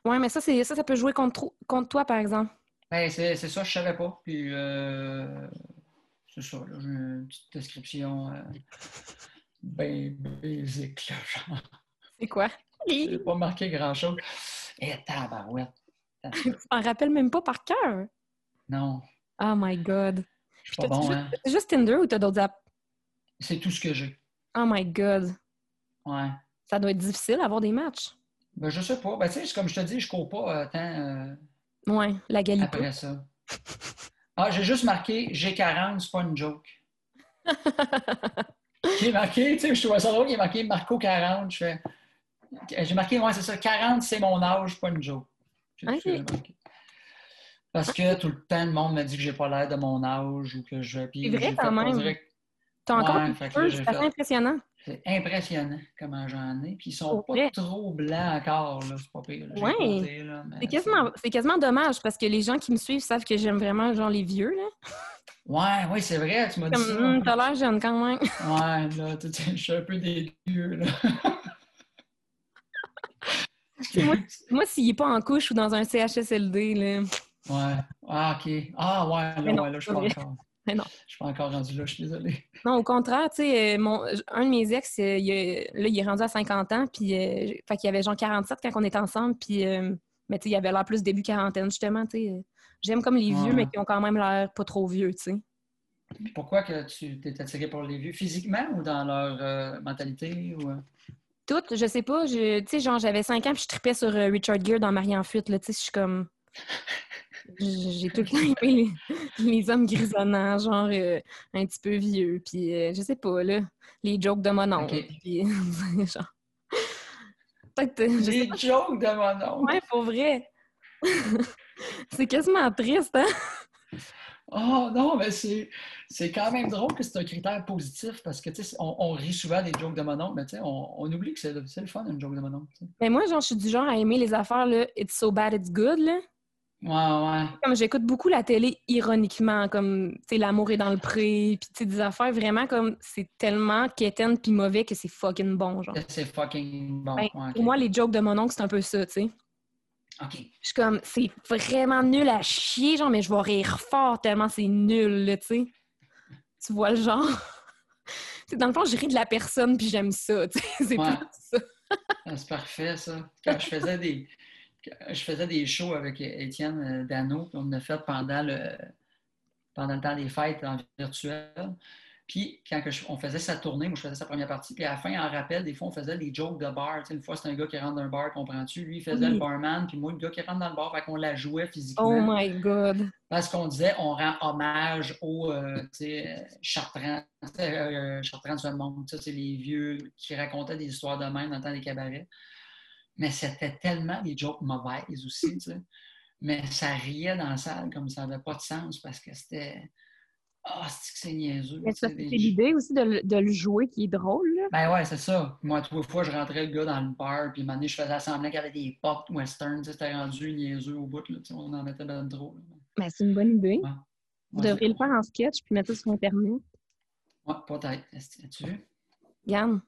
Speaker 2: Ouais, mais ça, ça, ça peut jouer contre, contre toi, par exemple.
Speaker 3: Ben, c'est ça, je savais pas. Puis, euh, c'est ça, là, j'ai une petite description euh, ben basique, là, genre.
Speaker 2: C'est quoi?
Speaker 3: J'ai pas marqué grand-chose. Eh, tabarouette.
Speaker 2: Tu t'en rappelles même pas par cœur?
Speaker 3: Non,
Speaker 2: Oh my God.
Speaker 3: je suis pas bon, hein.
Speaker 2: Juste Tinder ou t'as d'autres apps?
Speaker 3: C'est tout ce que j'ai.
Speaker 2: Oh my God.
Speaker 3: Ouais.
Speaker 2: Ça doit être difficile d'avoir des matchs.
Speaker 3: Ben, je sais pas. Ben, tu sais, comme je te dis, je cours pas euh, tant euh,
Speaker 2: Ouais, la galipe.
Speaker 3: après ça? Ah, j'ai juste marqué G40, c'est pas une joke. J'ai marqué, tu sais, je trouvais ça drôle, il est marqué Marco 40. Je fais. J'ai marqué, ouais, c'est ça, 40, c'est mon âge, pas une joke. Parce que tout le temps, le monde me dit que j'ai pas l'air de mon âge ou que je.
Speaker 2: C'est vrai, quand même. T'as encore
Speaker 3: Ouais, j'ai
Speaker 2: c'est assez impressionnant.
Speaker 3: C'est impressionnant comment j'en ai. Puis ils sont pas trop blancs encore, là. C'est pas pire.
Speaker 2: C'est quasiment, c'est quasiment dommage parce que les gens qui me suivent savent que j'aime vraiment genre les vieux. Là.
Speaker 3: Ouais, ouais, c'est vrai, tu m'as dit ça.
Speaker 2: hum, t'as l'air jeune quand même.
Speaker 3: Ouais, là, je suis un peu dégueu, là.
Speaker 2: moi, moi s'il n'est pas en couche ou dans un CHSLD, là.
Speaker 3: Ouais. Ah, OK. Ah, ouais, là, ouais, là, je suis
Speaker 2: pas
Speaker 3: encore.
Speaker 2: Mais non.
Speaker 3: Je suis pas encore rendu là, je suis désolée.
Speaker 2: Non, au contraire, tu sais, euh, mon, un de mes ex, euh, il a- là, il est rendu à 50 ans, puis euh, fait qu'il avait genre 47 quand on était ensemble, puis euh, mais tu sais, il avait l'air plus début quarantaine, justement, tu sais. J'aime comme les vieux, mais qui ont quand même l'air pas trop vieux, tu sais.
Speaker 3: Pourquoi que tu t'es attiré pour les vieux? Physiquement ou dans leur euh, mentalité? Ou...
Speaker 2: Toutes, je sais pas, tu sais, genre, j'avais 5 ans, puis je tripais sur Richard Gere dans Marie en fuite, là, tu sais, je suis comme... J'ai tout le temps aimé les, les hommes grisonnants, genre euh, un petit peu vieux, puis euh, je sais pas, là, les jokes de mon oncle, puis genre... Euh,
Speaker 3: Les jokes de mon oncle!
Speaker 2: Ouais, pour vrai. c'est quasiment triste, hein?
Speaker 3: Oh non, mais c'est, c'est quand même drôle que c'est un critère positif parce que, tu sais, on, on rit souvent des jokes de mon oncle, mais tu sais, on, on oublie que c'est, le- c'est le fun, une joke de mon oncle.
Speaker 2: Mais moi, genre, je suis du genre à aimer les affaires, là, it's so bad, it's good, là.
Speaker 3: Ouais, ouais.
Speaker 2: Comme j'écoute beaucoup la télé ironiquement, comme, l'amour est dans le pré, puis des affaires vraiment comme, c'est tellement quétaine puis mauvais que c'est fucking bon, genre.
Speaker 3: C'est fucking bon.
Speaker 2: Ben,
Speaker 3: ouais.
Speaker 2: Pour moi, les jokes de mon oncle, c'est un peu ça, tu sais.
Speaker 3: OK.
Speaker 2: Je suis comme, c'est vraiment nul à chier, genre, mais je vais rire fort tellement c'est nul, là, tu sais. Tu vois le genre? Dans le fond, je ris de la personne puis j'aime ça, tu sais. C'est
Speaker 3: Ouais.
Speaker 2: ça.
Speaker 3: Ah, C'est parfait, ça. Quand je faisais des, je faisais des shows avec Étienne euh, Dano, puis on a fait pendant le, pendant le temps des fêtes en virtuel. Puis, quand que je- on faisait sa tournée, moi, je faisais sa première partie. Puis, à la fin, en rappel, des fois, on faisait des jokes de bar. Tu sais, une fois, c'est un gars qui rentre dans un bar, comprends-tu? Lui, il faisait
Speaker 2: Oui.
Speaker 3: le barman. Puis, moi, le gars qui rentre dans le bar, fait qu'on la jouait physiquement.
Speaker 2: Oh my God.
Speaker 3: Parce qu'on disait, on rend hommage aux euh, tu sais, euh, Chartrand, euh, Chartrand de ce monde. Ça, c'est les vieux qui racontaient des histoires de même dans le temps des cabarets. Mais c'était tellement des jokes mauvaises aussi, tu sais. Mais ça riait dans la salle comme ça n'avait pas de sens parce que c'était. Ah, c'est que c'est niaiseux.
Speaker 2: C'est l'idée aussi de, le- de le jouer qui est drôle, là.
Speaker 3: Ben ouais, c'est ça. Moi, trois fois, je rentrais le gars dans le bar, puis un moment donné, je faisais semblant qu'il y avait des pop western, tu sais, c'était rendu niaiseux au bout, là, on en mettait dans trop. là.
Speaker 2: Ben, c'est une bonne idée.
Speaker 3: Ouais.
Speaker 2: Vous
Speaker 3: Ouais,
Speaker 2: devriez le faire en sketch puis mettre ça sur Internet.
Speaker 3: Ouais, peut-être. Est-ce- As-tu vu?
Speaker 2: Regarde.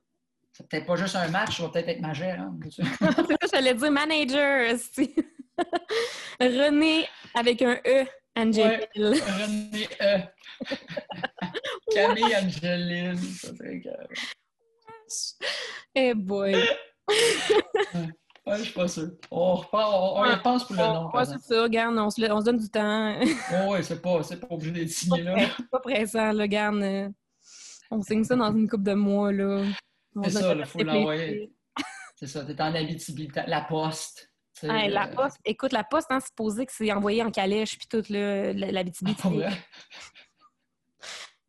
Speaker 3: C'est peut-être pas juste un match, ça va peut-être être ma gérante. vois-tu?
Speaker 2: c'est ça, j'allais dire manager. esti. René avec un E, Angel.
Speaker 3: René E. Camille Angeline. Ça que-
Speaker 2: Eh boy.
Speaker 3: Ouais, je suis pas sûr. On repart, on, on y repense pour le nom.
Speaker 2: Ouais, c'est ça, regarde, on se, on se donne du temps.
Speaker 3: Oh, ouais, c'est pas, c'est pas obligé d'être signé là.
Speaker 2: C'est pas pressant, là, regarde. euh, On signe ça dans une couple de mois, là.
Speaker 3: C'est ça, il faut l'envoyer. C'est ça, t'es en Abitibi, la poste.
Speaker 2: la
Speaker 3: euh,
Speaker 2: poste, écoute, la poste, hein, c'est supposé que c'est envoyé en calèche puis tout, là, la, la BTB.
Speaker 3: ah?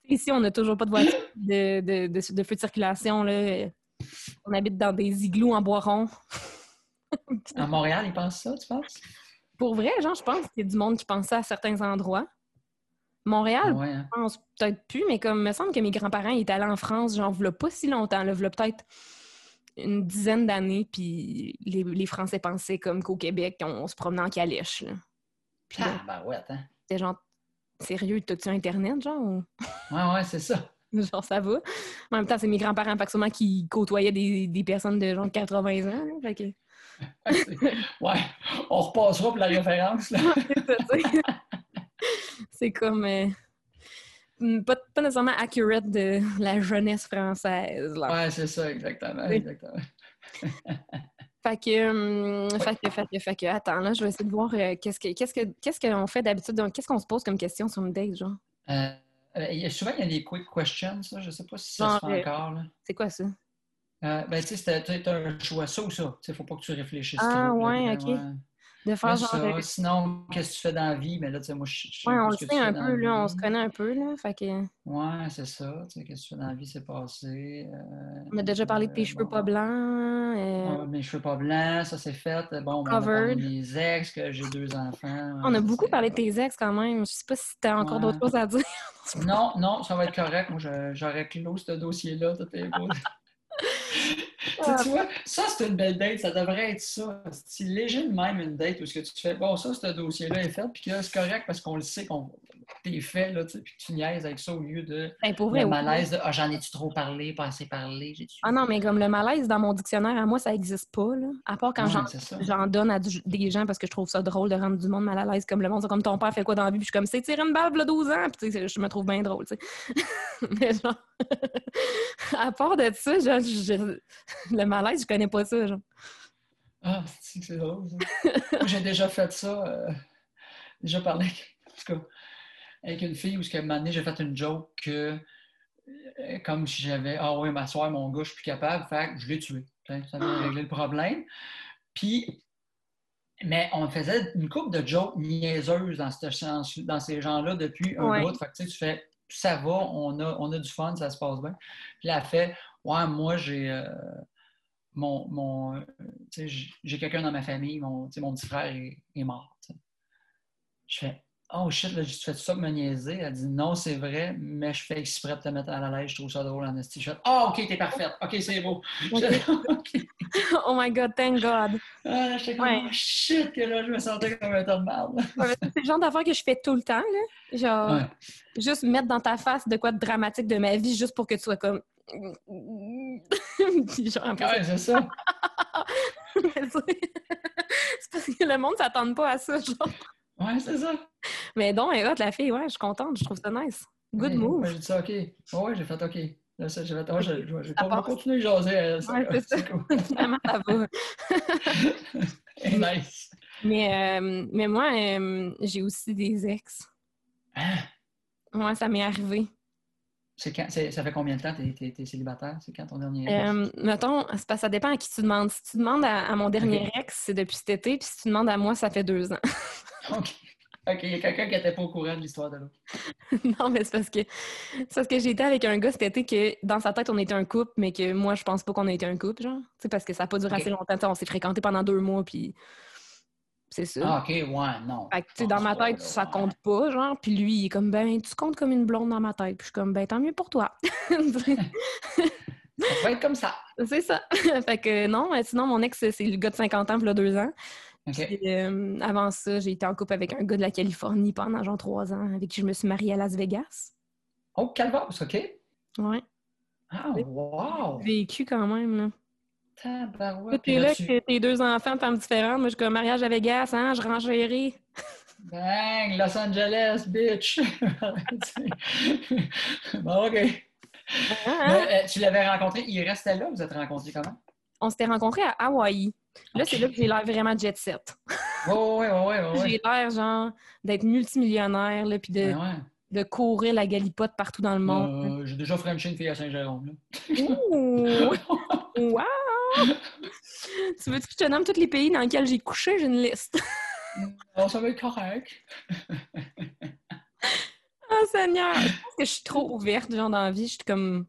Speaker 2: Ici, on n'a toujours pas de voiture de, de, de- de feu de circulation. Là. On habite dans des igloos en bois rond.
Speaker 3: À Montréal, ils pensent ça, tu penses?
Speaker 2: Pour vrai, genre, je pense qu'il y a du monde qui pense ça à certains endroits. Montréal,
Speaker 3: Ouais, hein.
Speaker 2: je pense peut-être plus, mais comme il me semble que mes grands-parents étaient allés en France, genre, v'là pas si longtemps, là, v'là peut-être une dizaine d'années, puis les, les Français pensaient comme qu'au Québec, on, se promenait en calèche. Là. Puis là,
Speaker 3: Ah, ben ouais, attends.
Speaker 2: c'était genre, sérieux, t'as-tu Internet, genre? ou-
Speaker 3: Ouais, ouais, c'est ça.
Speaker 2: Genre, ça va. En même temps, c'est mes grands-parents, fait que sûrement qui côtoyaient des, des personnes de genre 80 ans. là, fait que...
Speaker 3: Ouais, on repassera pour la référence. Là.
Speaker 2: C'est tu sais. C'est comme... euh, hmm, pas, pas nécessairement accurate de la jeunesse française. Là.
Speaker 3: Ouais, c'est ça, exactement.
Speaker 2: Oui.
Speaker 3: exactement.
Speaker 2: Fait que, hum, fait que, fait que, fait que, attends, là, je vais essayer de voir euh, qu'est-ce que, qu'est-ce que, qu'est-ce qu'on fait d'habitude, donc, qu'est-ce qu'on se pose comme question sur une date, genre?
Speaker 3: Euh, euh, souvent, il y a des quick questions, ça. Je ne sais pas si ça
Speaker 2: Genre,
Speaker 3: se fait encore. Là.
Speaker 2: C'est quoi ça?
Speaker 3: Ben, tu sais, t'as un choix, ça ou ça. Il ne faut pas que tu réfléchisses
Speaker 2: Ah,
Speaker 3: trop.
Speaker 2: ouais, ok. De faire genre.
Speaker 3: Ça,
Speaker 2: euh,
Speaker 3: Sinon, qu'est-ce que tu fais dans la vie? Mais là, tu sais, moi, je
Speaker 2: Ouais, on le sait un peu, là, on se connaît un peu, là. Fait que.
Speaker 3: Ouais, c'est ça. Tu sais, qu'est-ce que tu fais dans la vie, c'est passé. euh,
Speaker 2: On a déjà parlé de tes
Speaker 3: euh,
Speaker 2: cheveux
Speaker 3: bon.
Speaker 2: pas blancs. euh,
Speaker 3: Ouais, mes cheveux pas blancs, ça c'est fait. Bon, ben, on a mes ex, que j'ai deux enfants.
Speaker 2: On a beaucoup parlé de tes ex quand même. Je sais pas si t'as encore
Speaker 3: Ouais.
Speaker 2: d'autres choses à dire.
Speaker 3: Non, non, ça va être correct. Moi, j'aurais clos ce dossier-là. beau. Tu vois, ça, c'est une belle date. Ça devrait être ça. C'est léger de même une date où ce que tu fais, bon, ça, ce dossier-là est fait, puis que c'est correct parce qu'on le sait qu'on t'es fait, là, tu sais, puis que tu niaises avec ça au lieu de
Speaker 2: Ben, pour vrai,
Speaker 3: le
Speaker 2: oui.
Speaker 3: malaise de Ah, j'en ai-tu trop parlé, pas assez parlé.
Speaker 2: Ah non, mais comme le malaise dans mon dictionnaire, à moi, ça n'existe pas. Là. À part quand j'en- donne à du- des gens parce que je trouve ça drôle de rendre du monde mal à l'aise. Comme le monde, comme ton père fait quoi dans la vie, puis je suis comme, c'est tirer une balle, là, 12 ans, puis je me trouve bien drôle, tu sais. mais genre, à part de ça, genre, je- le malaise, je connais pas ça, genre.
Speaker 3: Ah, c'est drôle. Moi, j'ai déjà fait ça. euh, déjà parlé avec, en tout cas, avec une fille où, ce qu'à un moment donné, j'ai fait une joke que, euh, comme si j'avais Ah oui, ma soeur, mon gars, je suis plus capable, fait que je l'ai tué. Ça vient régler le problème. Puis, mais on faisait une couple de jokes niaiseuses dans, ce sens- dans ces gens-là depuis un
Speaker 2: Ouais.
Speaker 3: bout. Fait que, tu sais, tu fais ça va, on a, on a du fun, ça se passe bien. Puis elle fait Ouais, moi, j'ai. euh, mon, mon, j'ai quelqu'un dans ma famille, mon, mon petit frère est, est mort. Je fais Oh shit, là, tu fais ça pour me niaiser? Elle dit non, c'est vrai, mais je fais exprès de te mettre à la l'aise, je trouve ça drôle en esti. Je fais Ah, ok, t'es parfaite. Ok, c'est beau.
Speaker 2: Oh my god, thank God.
Speaker 3: Ah, j'étais comme
Speaker 2: Ouais.
Speaker 3: Oh, shit, que là, je me sentais comme un tas de merde.
Speaker 2: Ouais, c'est le genre d'affaires que je fais tout le temps, là. Genre,
Speaker 3: Ouais.
Speaker 2: juste mettre dans ta face de quoi de dramatique de ma vie, juste pour que tu sois comme. Puis genre, après ça,
Speaker 3: Ouais, c'est ça.
Speaker 2: C'est parce que le monde s'attend pas à ça, genre.
Speaker 3: Ouais, c'est ça.
Speaker 2: Mais donc, elle hot, la fille, ouais, je suis contente, je trouve ça nice. Good
Speaker 3: Ouais,
Speaker 2: move.
Speaker 3: ouais, J'ai dit ça, OK. Ouais, ouais, j'ai fait OK. Là, ça, j'ai fait, oh, je, je, je vais continuer de jaser. à ça,
Speaker 2: Ouais,
Speaker 3: quoi.
Speaker 2: c'est ça.
Speaker 3: cool.
Speaker 2: Finalement, ça va.
Speaker 3: nice.
Speaker 2: Mais, euh, mais moi, euh, j'ai aussi des ex.
Speaker 3: Hein?
Speaker 2: Moi, ça m'est arrivé.
Speaker 3: Ça fait combien de temps que tu es, célibataire? C'est quand ton dernier ex?
Speaker 2: Euh, mettons, ça dépend à qui tu demandes. Si tu demandes à, à mon dernier ex, c'est depuis cet été, puis si tu demandes à moi, ça fait deux ans.
Speaker 3: OK. OK, il y a quelqu'un qui n'était pas au courant de l'histoire de l'autre.
Speaker 2: non, mais c'est parce que c'est parce que j'ai été avec un gars cet été que dans sa tête, on était un couple, mais que moi, je pense pas qu'on a été un couple, genre. Tu sais, parce que ça n'a pas duré assez longtemps. On s'est fréquenté pendant deux mois, puis c'est ça.
Speaker 3: Ah, OK, ouais, non.
Speaker 2: Fait que, tu sais,
Speaker 3: Je
Speaker 2: dans ma tête, ça compte pas, genre. Puis lui, il est comme, ben, tu comptes comme une blonde dans ma tête. Puis je suis comme, ben, tant mieux pour toi.
Speaker 3: Ça va être comme ça.
Speaker 2: c'est ça. fait que non, sinon, mon ex, c'est le gars de 50 ans, il a deux ans. Puis, euh, avant ça, j'ai été en couple avec un gars de la Californie pendant genre trois ans, avec qui je me suis mariée à Las Vegas.
Speaker 3: Oh, calvasse, OK.
Speaker 2: Ouais.
Speaker 3: Ah, wow!
Speaker 2: Vécu quand même, là.
Speaker 3: Tabarouette.
Speaker 2: T'es là,
Speaker 3: tu-
Speaker 2: tes deux enfants de femmes différentes. Moi, je suis comme mariage à Vegas, hein, je renchéris.
Speaker 3: Bang! Los Angeles, bitch! bon, OK.
Speaker 2: Hein, hein?
Speaker 3: Mais, euh, tu l'avais rencontré, il restait là, vous êtes rencontrés comment?
Speaker 2: On s'était rencontrés à Hawaï. Là, c'est là que j'ai l'air vraiment jet set.
Speaker 3: Ouais, ouais, ouais, ouais, ouais. ouais.
Speaker 2: J'ai l'air, genre, d'être multimillionnaire, là, puis de,
Speaker 3: Ouais, ouais.
Speaker 2: de courir la galipote partout dans le monde.
Speaker 3: Euh, J'ai déjà frenché une fille à Saint-Jérôme. là.
Speaker 2: Ouh! Wow! Tu veux que je te nomme tous les pays dans lesquels j'ai couché? J'ai une liste.
Speaker 3: Non, ça va être correct.
Speaker 2: Oh, Seigneur! Je pense que je suis trop ouverte, genre, dans la vie. Je suis comme...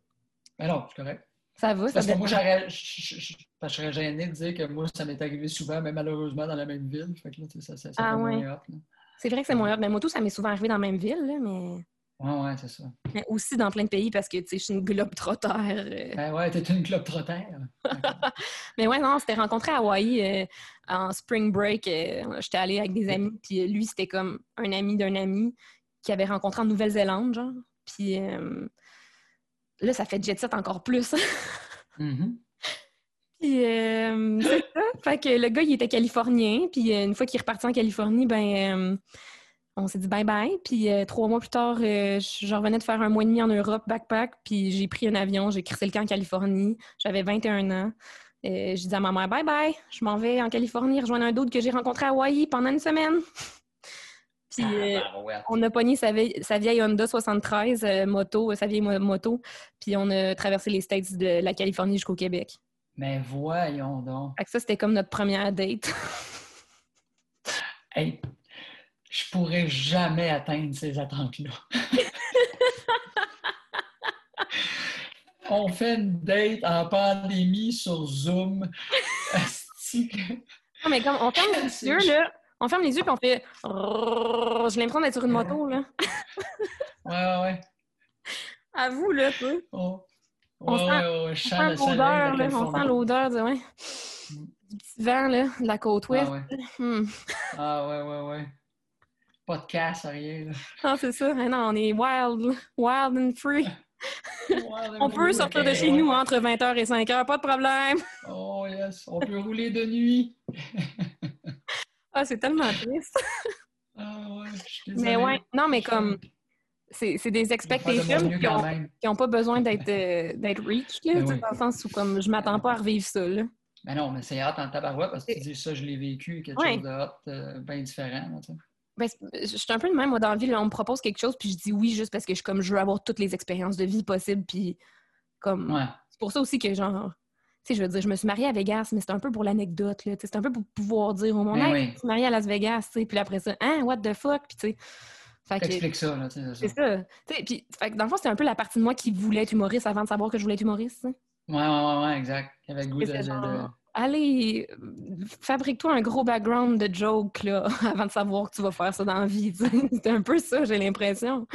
Speaker 3: Mais non, c'est correct.
Speaker 2: Ça va, ça
Speaker 3: Parce que moi, j'aurais, je, serais gêné de dire que moi, ça m'est arrivé souvent, mais malheureusement dans la même ville. Fait que là, ça, ça, ça
Speaker 2: Ah, ouais. C'est vrai que c'est moins hot. Mais moi, tout, ça m'est souvent arrivé dans la même ville, là, mais...
Speaker 3: Ouais, ouais, c'est ça.
Speaker 2: mais aussi dans plein de pays parce que, tu sais, je suis une globe trotteur. euh.
Speaker 3: Ben ouais, t'es une club trotteur.
Speaker 2: Mais ouais, non, on s'était rencontrés à Hawaï euh, en spring break. euh, J'étais allée avec des amis, puis lui, c'était comme un ami d'un ami qui avait rencontré en Nouvelle-Zélande, genre. Puis là, ça fait jet set encore plus.
Speaker 3: Mhm.
Speaker 2: puis euh, c'est ça. Fait que le gars, il était californien, puis une fois qu'il est reparti en Californie, ben... on s'est dit bye-bye. Puis euh, trois mois plus tard, euh, je je revenais de faire un mois et demi en Europe, backpack. Puis j'ai pris un avion, j'ai crissé le camp en Californie. J'avais 21 ans. Euh, j'ai dit à ma mère bye-bye. Je m'en vais en Californie rejoindre un d'autre que j'ai rencontré à Hawaï pendant une semaine. Puis euh,
Speaker 3: Tabarouette.
Speaker 2: on a pogné sa vieille, sa vieille Honda 73 euh, moto, sa vieille mo- moto. Puis on a traversé les States de la Californie jusqu'au Québec.
Speaker 3: Mais voyons donc.
Speaker 2: Fait que ça, c'était comme notre première date.
Speaker 3: Hey, je pourrais jamais atteindre ces attentes-là. On fait une date en pandémie sur Zoom.
Speaker 2: Non, mais comme on ferme les yeux, là. On ferme les yeux puis on fait. J'ai l'impression d'être sur une moto, là.
Speaker 3: Ouais, ouais, ouais.
Speaker 2: À vous, là, toi.
Speaker 3: Oh.
Speaker 2: On
Speaker 3: Ouais,
Speaker 2: sent-
Speaker 3: ouais, ouais, je
Speaker 2: On sent l'odeur, là. On sent l'odeur de, ouais. Du petit vent, là, de la côte ouest.
Speaker 3: Ah ouais. Ah ouais, ouais, ouais. Pas de casse, rien. Là.
Speaker 2: Non, c'est ça. Non, on est wild, wild and free. On peut sortir de chez nous entre 20h et 5h, pas de problème.
Speaker 3: Oh yes, on peut rouler de nuit.
Speaker 2: Ah, c'est tellement triste.
Speaker 3: Ah ouais, je suis
Speaker 2: Mais ouais, non, mais comme, c'est c'est des
Speaker 3: de
Speaker 2: expectations qui
Speaker 3: quand
Speaker 2: ont,
Speaker 3: même.
Speaker 2: qui ont pas besoin d'être euh, d'être reached, là,
Speaker 3: Ben oui.
Speaker 2: dans le sens où comme je m'attends pas à revivre ça, là.
Speaker 3: Mais non, mais c'est hot en tabarouette parce que tu dis ça, je l'ai vécu, quelque
Speaker 2: Ouais.
Speaker 3: chose de hot, euh, bien différent. là.
Speaker 2: Ben, c'est- je suis un peu de même, moi, dans la vie, là, on me propose quelque chose, puis je dis oui juste parce que je, comme, je veux avoir toutes les expériences de vie possibles, puis comme...
Speaker 3: Ouais.
Speaker 2: C'est pour ça aussi que, genre, tu sais, je veux dire, je me suis mariée à Vegas, mais c'est un peu pour l'anecdote, là, c'est un peu pour pouvoir dire au monde,
Speaker 3: Ben
Speaker 2: hey,
Speaker 3: oui.
Speaker 2: je me suis mariée à Las Vegas, tu sais, puis après ça, hein, what the fuck, puis tu sais... Fait que-
Speaker 3: T'expliques ça, là,
Speaker 2: C'est
Speaker 3: c'est ça.
Speaker 2: sais, puis, fait que dans le fond, c'était un peu la partie de moi qui voulait être humoriste avant de savoir que je voulais être humoriste. tu sais.
Speaker 3: Ouais, ouais, ouais, exact. Il y avait le goût
Speaker 2: c'est genre,
Speaker 3: de-
Speaker 2: Allez, euh, fabrique-toi un gros background de joke là, avant de savoir que tu vas faire ça dans la vie. C'est un peu ça, j'ai l'impression.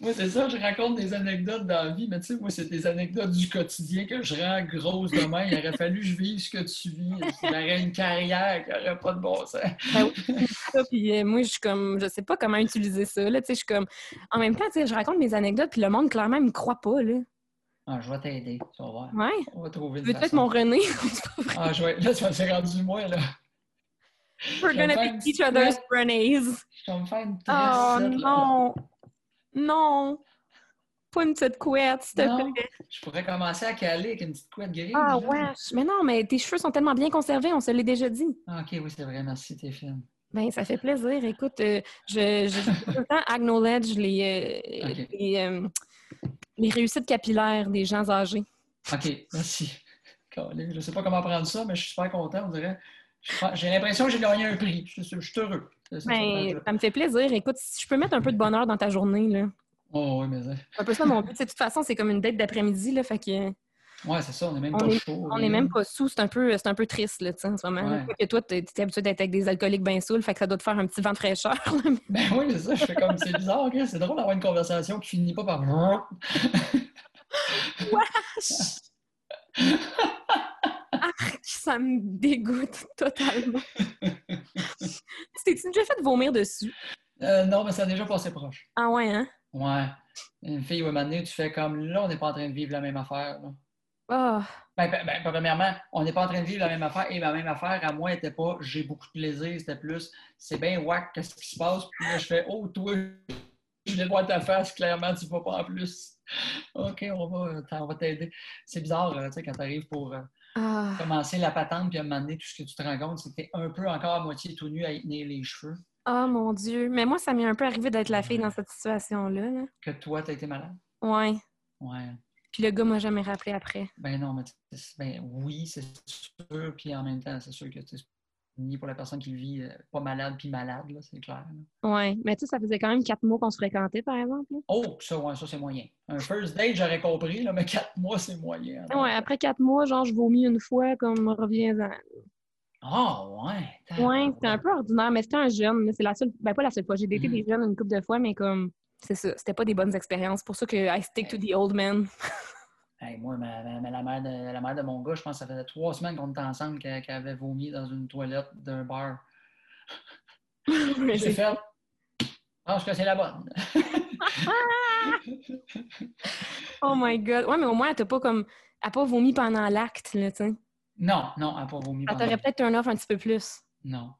Speaker 3: Moi, c'est ça, je raconte des anecdotes dans la vie, mais tu sais, moi, c'est des anecdotes du quotidien que je rends grosses demain. Il aurait fallu que je vive ce que tu vis. J'aurais une carrière qui n'aurait pas de bon sens.
Speaker 2: Ben oui, ça, puis euh, moi, je suis comme, je sais pas comment utiliser ça. Là, je suis comme, en même temps, je raconte mes anecdotes, puis le monde, clairement, il me croit pas. Là.
Speaker 3: Ah, je vais t'aider, tu vas voir.
Speaker 2: Ouais.
Speaker 3: On va trouver une
Speaker 2: Veux-tu être
Speaker 3: façon.
Speaker 2: mon René?
Speaker 3: Ah, je vais... Là, ça s'est rendu moi, là.
Speaker 2: We're gonna be each other's. René's.
Speaker 3: Je vais me faire une tresse,
Speaker 2: Oh
Speaker 3: là, là.
Speaker 2: non! Non! Pas une petite couette, s'il te plaît.
Speaker 3: Je pourrais commencer à caler avec une petite couette grise.
Speaker 2: Ah
Speaker 3: là.
Speaker 2: ouais, mais non, mais tes cheveux sont tellement bien conservés, on se l'est déjà dit.
Speaker 3: Ah, ok, oui, c'est vrai, merci, t'es fine.
Speaker 2: Ben, ça fait plaisir. Écoute, euh, je, je, je tout le temps acknowledge les, euh, les, euh, les réussites capillaires des gens âgés.
Speaker 3: Ok, merci. Je sais pas comment prendre ça, mais je suis super content, on dirait. J'ai l'impression que j'ai gagné un prix. Je, suis- je suis heureux. C'est ça, ça
Speaker 2: Ben, me fait plaisir. Écoute, si je peux mettre un peu de bonheur dans ta journée, là.
Speaker 3: Oh, oui, mais.
Speaker 2: C'est un peu ça mon but. De toute façon, c'est comme une date d'après-midi, là. Fait que
Speaker 3: Ouais, c'est ça, on est même
Speaker 2: On
Speaker 3: pas
Speaker 2: est-
Speaker 3: chaud.
Speaker 2: on
Speaker 3: rien.
Speaker 2: est même pas sous. C'est un peu, c'est un peu triste, là, tu sais, en ce moment.
Speaker 3: Ouais.
Speaker 2: Quoique toi, t'es t'es habitué d'être avec des alcooliques bien saouls, fait que ça doit te faire un petit vent de fraîcheur. là.
Speaker 3: Ben oui, c'est ça. Je fais comme. C'est bizarre, ok? C'est drôle d'avoir une conversation qui finit pas par.
Speaker 2: ça me dégoûte totalement. T'es-tu déjà fait vomir dessus?
Speaker 3: Euh, non, mais ça a déjà passé proche.
Speaker 2: Ah ouais, hein?
Speaker 3: Ouais. Une fille, ouais, maintenant, tu fais comme là, on n'est pas en train de vivre la même affaire. là.
Speaker 2: Ah,
Speaker 3: Ben, ben, premièrement, on n'est pas en train de vivre la même affaire et la même affaire à moi n'était pas j'ai beaucoup de plaisir, c'était plus c'est bien whack, qu'est-ce qui se passe? Puis là, je fais Oh, toi, je de voir ta face, clairement, tu ne vas pas en plus. OK, on va, on va t'aider. C'est bizarre, euh, tu sais, quand tu arrives pour euh,
Speaker 2: ah.
Speaker 3: commencer la patente puis à un moment donné, tout ce que tu te rends compte, c'est que tu es un peu encore à moitié tout nu à y tenir les cheveux,
Speaker 2: Ah, mon Dieu. Mais moi, ça m'est un peu arrivé d'être la fille dans cette situation-là. là.
Speaker 3: que toi, tu as été malade?
Speaker 2: Ouais.
Speaker 3: Ouais.
Speaker 2: Puis le gars m'a jamais rappelé après.
Speaker 3: Ben non, mais ben oui, c'est sûr, puis en même temps, c'est sûr que tu sais, ni pour la personne qui vit euh, pas malade puis malade, là, c'est clair.
Speaker 2: Ouais. Mais tu sais, ça faisait quand même quatre mois qu'on se fréquentait, par exemple. là.
Speaker 3: Oh, ça, ouais, ça c'est moyen. Un first date, j'aurais compris, là, mais quatre mois, c'est moyen.
Speaker 2: Ouais, après quatre mois, genre, je vomis une fois, comme reviens-en.
Speaker 3: Ah, ouais.
Speaker 2: Ouais, c'était un peu ordinaire, mais c'était un jeune. là. C'est la seule. Ben, pas la seule fois. J'ai daté
Speaker 3: Mhm.
Speaker 2: des jeunes une couple de fois, mais comme. C'est ça. C'était pas des bonnes expériences. C'est pour ça que I stick to the old man.
Speaker 3: Hey, moi, ma- ma- ma- la, mère de, la mère de mon gars, je pense que ça faisait trois semaines qu'on était ensemble qu'elle avait vomi dans une toilette d'un bar.
Speaker 2: Mais
Speaker 3: J'ai
Speaker 2: c'est-
Speaker 3: fait. Je pense que c'est la bonne.
Speaker 2: oh my god. Ouais, mais au moins, elle t'a pas comme. Elle pas vomi pendant l'acte, là, tu sais.
Speaker 3: Non, non, elle n'a pas vomi.
Speaker 2: Elle
Speaker 3: pendant-
Speaker 2: t'aurait peut-être un offre un petit peu plus.
Speaker 3: Non.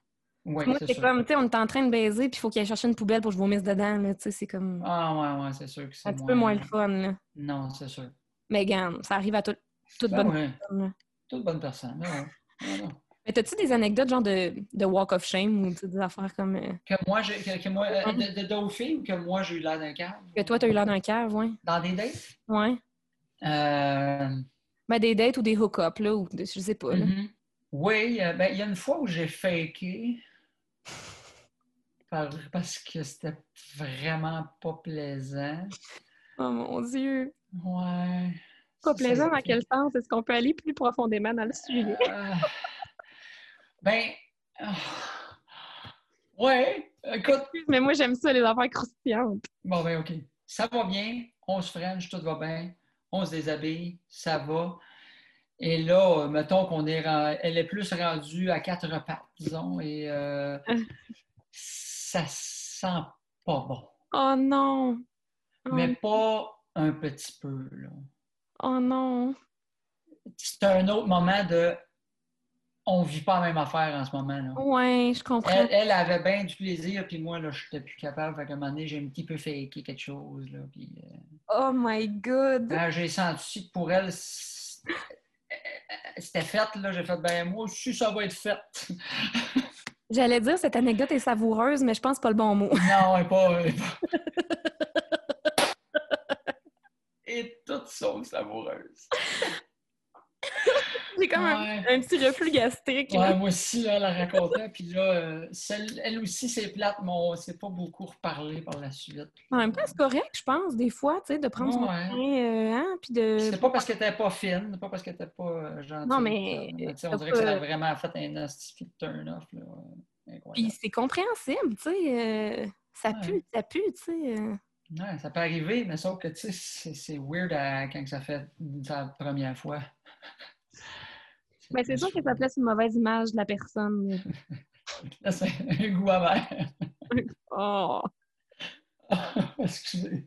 Speaker 3: Oui,
Speaker 2: Moi,
Speaker 3: c'est
Speaker 2: comme, tu sais, on est en train de baiser, puis il faut qu'il aille chercher une poubelle pour que je vomisse dedans, là, tu sais, c'est comme.
Speaker 3: Ah, ouais, ouais, c'est sûr que c'est
Speaker 2: un petit peu moins le fun, là.
Speaker 3: Non, c'est sûr.
Speaker 2: Mais regarde, ça arrive à tout- toute
Speaker 3: Ben
Speaker 2: bonne
Speaker 3: ouais,
Speaker 2: personne, là.
Speaker 3: toute bonne personne. Ben ouais. Ben non.
Speaker 2: Mais t'as-tu des anecdotes, genre, de, de walk of shame ou tu des affaires comme. euh,
Speaker 3: Que moi, j'ai, que, que moi, euh, de, de, de filles ou que moi, j'ai eu l'air d'un cave?
Speaker 2: que toi, t'as eu l'air d'un cave, ouais?
Speaker 3: Dans des dates?
Speaker 2: Ouais.
Speaker 3: Euh,
Speaker 2: Ben, des dates ou des hook-ups, là, ou des- je sais pas, là.
Speaker 3: mhm. Oui, euh, ben, il y a une fois où j'ai faké. Par- parce que c'était vraiment pas plaisant.
Speaker 2: Oh mon Dieu.
Speaker 3: Ouais.
Speaker 2: Pas plaisant dans quel sens? Est-ce qu'on peut aller plus profondément dans le sujet?
Speaker 3: Euh, ben. ah, ouais, écoute.
Speaker 2: Mais moi, j'aime ça, les affaires croustillantes.
Speaker 3: Bon, ben, OK. Ça va bien, on se french, tout va bien, on se déshabille, ça va. Et là, euh, mettons qu'on est elle est plus rendue à quatre pattes, disons, et euh, ça sent pas bon.
Speaker 2: Oh non! Oh,
Speaker 3: Mais pas un petit peu, là.
Speaker 2: oh non!
Speaker 3: C'est un autre moment de on vit pas la même affaire en ce moment, là.
Speaker 2: Ouais, je comprends.
Speaker 3: Elle, elle avait bien du plaisir, puis moi, là, je n'étais plus capable. Fait qu'à un moment donné, j'ai un petit peu faké quelque chose, là. Puis, euh,
Speaker 2: Oh my god!
Speaker 3: quand j'ai senti que pour elle, c'était fait, là, j'ai fait, ben moi aussi, ça va être fait.
Speaker 2: J'allais dire cette anecdote est savoureuse, mais je pense pas le bon mot.
Speaker 3: non, elle est pas. elle est pas- Et toute sauce savoureuse.
Speaker 2: J'ai comme un,
Speaker 3: Ouais.
Speaker 2: un petit reflux gastrique.
Speaker 3: Ouais, moi aussi, là, elle la racontait. Puis là, euh, celle- elle aussi, c'est plate, mais on s'est pas beaucoup reparlé par la suite.
Speaker 2: En même temps, c'est correct, je pense, des fois, tu sais, de prendre son
Speaker 3: Ouais.
Speaker 2: euh, hein, puis de...
Speaker 3: C'est pas parce qu'elle était pas fine, pas parce qu'elle était pas euh, gentille.
Speaker 2: Non, mais-
Speaker 3: on dirait que ça a vraiment fait un de turn-off. là.
Speaker 2: Puis c'est compréhensible, tu sais, euh, ça pue, ça pue, tu sais.
Speaker 3: Ouais, ça peut arriver, mais sauf que tu sais, c'est c'est weird à- quand ça fait sa première fois.
Speaker 2: Mais c'est sûr que ça place une mauvaise image de la personne.
Speaker 3: C'est un goût amer.
Speaker 2: Oh!
Speaker 3: Excusez.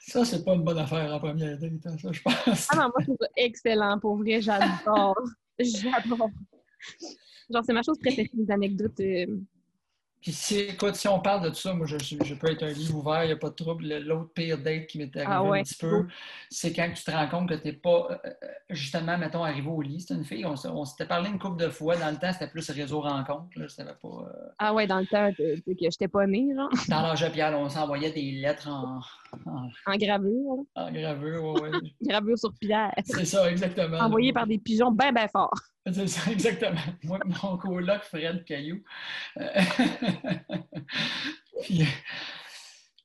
Speaker 3: Ça, c'est pas une bonne affaire en première date, hein, ça, je pense.
Speaker 2: Ah non, moi, je trouve ça excellent, pour vrai, j'adore. J'adore. Genre, c'est ma chose préférée, les anecdotes. euh,
Speaker 3: Puis si, écoute, si on parle de tout ça, moi, je, je peux être un livre ouvert, il n'y a pas de trouble. Le- L'autre pire date qui m'est arrivé
Speaker 2: Ah ouais.
Speaker 3: un petit peu, c'est quand tu te rends compte que tu n'es pas, euh, euh, justement, mettons, arrivé au lit. C'est une fille, on, s'était parlé une couple de fois. Dans le temps, c'était plus réseau rencontre. Là, pas, euh,
Speaker 2: Ah ouais, dans le temps de, de que j'étais pas née, genre,
Speaker 3: dans l'âge Pierre, on s'envoyait des lettres en, en,
Speaker 2: en gravure.
Speaker 3: en gravure. ouais, ouais.
Speaker 2: Gravure sur pierre.
Speaker 3: c'est ça, exactement.
Speaker 2: Envoyée par des pigeons bien, bien forts.
Speaker 3: Exactement. Moi, mon coloc, Fred Caillou. Euh, euh,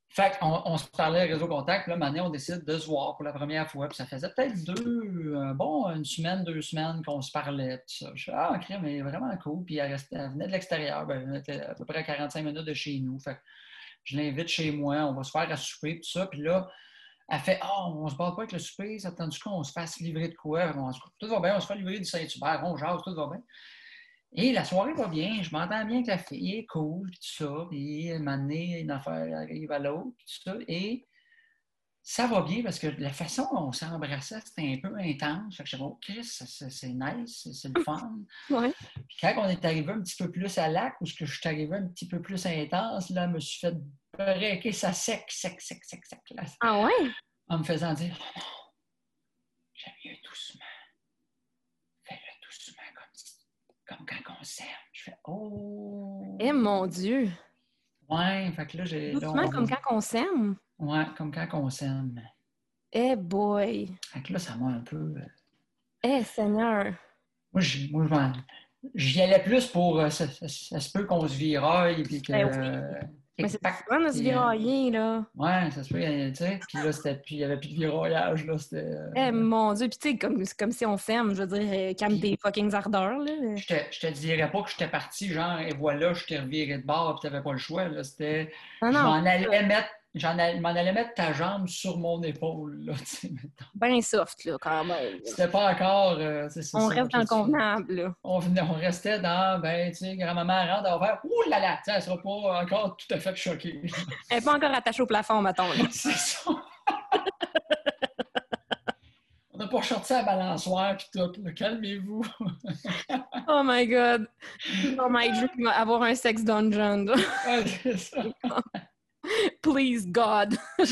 Speaker 3: fait qu'on on se parlait réseau contact, là, maintenant, on décide de se voir pour la première fois. Puis ça faisait peut-être deux, un bon, une semaine, deux semaines qu'on se parlait. Je fais, ah, crème, mais vraiment cool. Puis elle, venait de l'extérieur, ben, elle était à peu près à 45 minutes de chez nous. Fait je l'invite chez moi, on va se faire à souper, ça. Puis là, elle fait Ah, on se bat pas avec le souper, ça attendu qu'on se fasse livrer de quoi? On se- tout va bien, on se fait livrer du Saint-Hubert, on jase, tout va bien. Et la soirée va bien, je m'entends bien avec la fille, elle est cool, puis tout ça. Puis un moment donné, une affaire arrive à l'autre, puis tout ça. Et ça va bien parce que la façon dont on s'embrassait, c'était un peu intense. Fait que je oh, Chris, c'est nice, c'est- le fun.
Speaker 2: Ouais.
Speaker 3: Puis quand on est arrivé un petit peu plus à lac, où ce que je suis arrivé un petit peu plus intense, là, je me suis fait ça sec, sec, sec, sec, sec. Là,
Speaker 2: Ah ouais?
Speaker 3: en me faisant dire Oh non, j'aime mieux doucement. Fais-le doucement comme, si- comme quand on s'aime. Je fais Oh.
Speaker 2: Eh mon Dieu!
Speaker 3: Ouais, fait que là, j'ai. là,
Speaker 2: Doucement
Speaker 3: on-
Speaker 2: comme quand on s'aime.
Speaker 3: Ouais, comme quand on s'aime.
Speaker 2: Eh boy!
Speaker 3: Fait que là, ça m'a un peu. euh,
Speaker 2: Eh Seigneur!
Speaker 3: Moi, je- moi, je j'y allais plus pour. euh, ça, ça- ça se peut qu'on se viraille, puis que.
Speaker 2: Ben oui. Mais c'est
Speaker 3: tac,
Speaker 2: fun de se virailler, là.
Speaker 3: Ouais, ça se peut, euh, tu sais. Puis là, c'était, puis il n'y avait plus de viraillage, là. C'était. euh,
Speaker 2: Eh mon Dieu! Puis tu sais, comme, comme si on s'aime, je veux dire, euh, calme tes fucking ardeurs, là.
Speaker 3: Je te, je te dirais pas que j'étais parti, genre, et voilà, je t'ai reviré de bord, puis t'avais pas le choix, là. C'était.
Speaker 2: Non,
Speaker 3: je
Speaker 2: non,
Speaker 3: m'en allais mettre. J'en allais, m'en allais mettre ta jambe sur mon épaule, là, tu sais, mettons.
Speaker 2: bien soft, là, quand même.
Speaker 3: C'était pas encore. euh,
Speaker 2: On reste dans le convenable, là.
Speaker 3: On, restait dans, ben, tu sais, grand-maman rentre, on va faire, ouh là là, tu sais, elle sera pas encore tout à fait choquée.
Speaker 2: Elle n'est pas encore attachée au plafond, mettons.
Speaker 3: C'est ça. On n'a pas sorti la balançoire puis tout. là. Calmez-vous.
Speaker 2: Oh my God! Oh my dream, avoir un sex dungeon. là.
Speaker 3: Ouais, c'est ça.
Speaker 2: Please, God!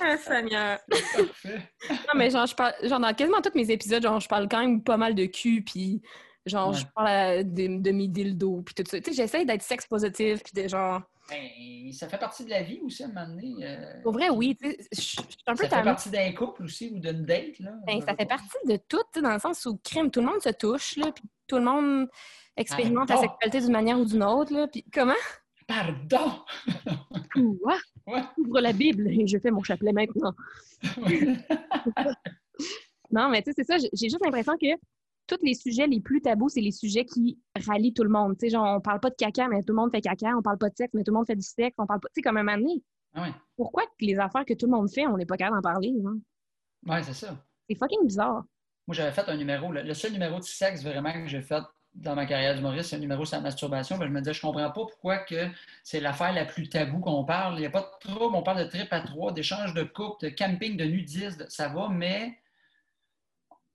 Speaker 2: Ah, Seigneur!
Speaker 3: Parfait.
Speaker 2: Non, mais genre, je parle, genre, dans quasiment tous mes épisodes, genre, je parle quand même pas mal de cul, puis genre,
Speaker 3: Ouais.
Speaker 2: je parle à- de, de mes dildos, puis tout ça. Tu sais, j'essaie d'être sex positive, puis de genre,
Speaker 3: Ben, ça fait partie de la vie aussi, à un moment donné. euh,
Speaker 2: Pour vrai, oui. tu sais, Je suis un peu
Speaker 3: Ça fait partie d'un couple aussi ou d'une date, là.
Speaker 2: Ben, ça fait partie de tout, tu sais, dans le sens où crime, tout le monde se touche, là, puis tout le monde expérimente la sexualité d'une manière ou d'une autre. Là, puis comment?
Speaker 3: Pardon!
Speaker 2: Quoi?
Speaker 3: Ouais.
Speaker 2: Ouvre la Bible et je fais mon chapelet maintenant. Non, mais tu sais, c'est ça, j'ai juste l'impression que tous les sujets les plus tabous, c'est les sujets qui rallient tout le monde. Tu sais, genre, on parle pas de caca, mais tout le monde fait caca. On parle pas de sexe, mais tout le monde fait du sexe. On parle pas, tu sais, comme un moment
Speaker 3: Ah ouais.
Speaker 2: pourquoi les affaires que tout le monde fait, on n'est pas capable d'en parler? hein?
Speaker 3: Ouais, c'est ça.
Speaker 2: C'est fucking bizarre.
Speaker 3: Moi, j'avais fait un numéro. Le, le seul numéro de sexe vraiment que j'ai fait dans ma carrière d'humoriste, c'est un numéro sur la masturbation. Ben, je me disais, je comprends pas pourquoi que c'est l'affaire la plus taboue qu'on parle. Il n'y a pas de trouble. On parle de trip à trois, d'échange de couple, de camping, de nudisme. de- Ça va, mais.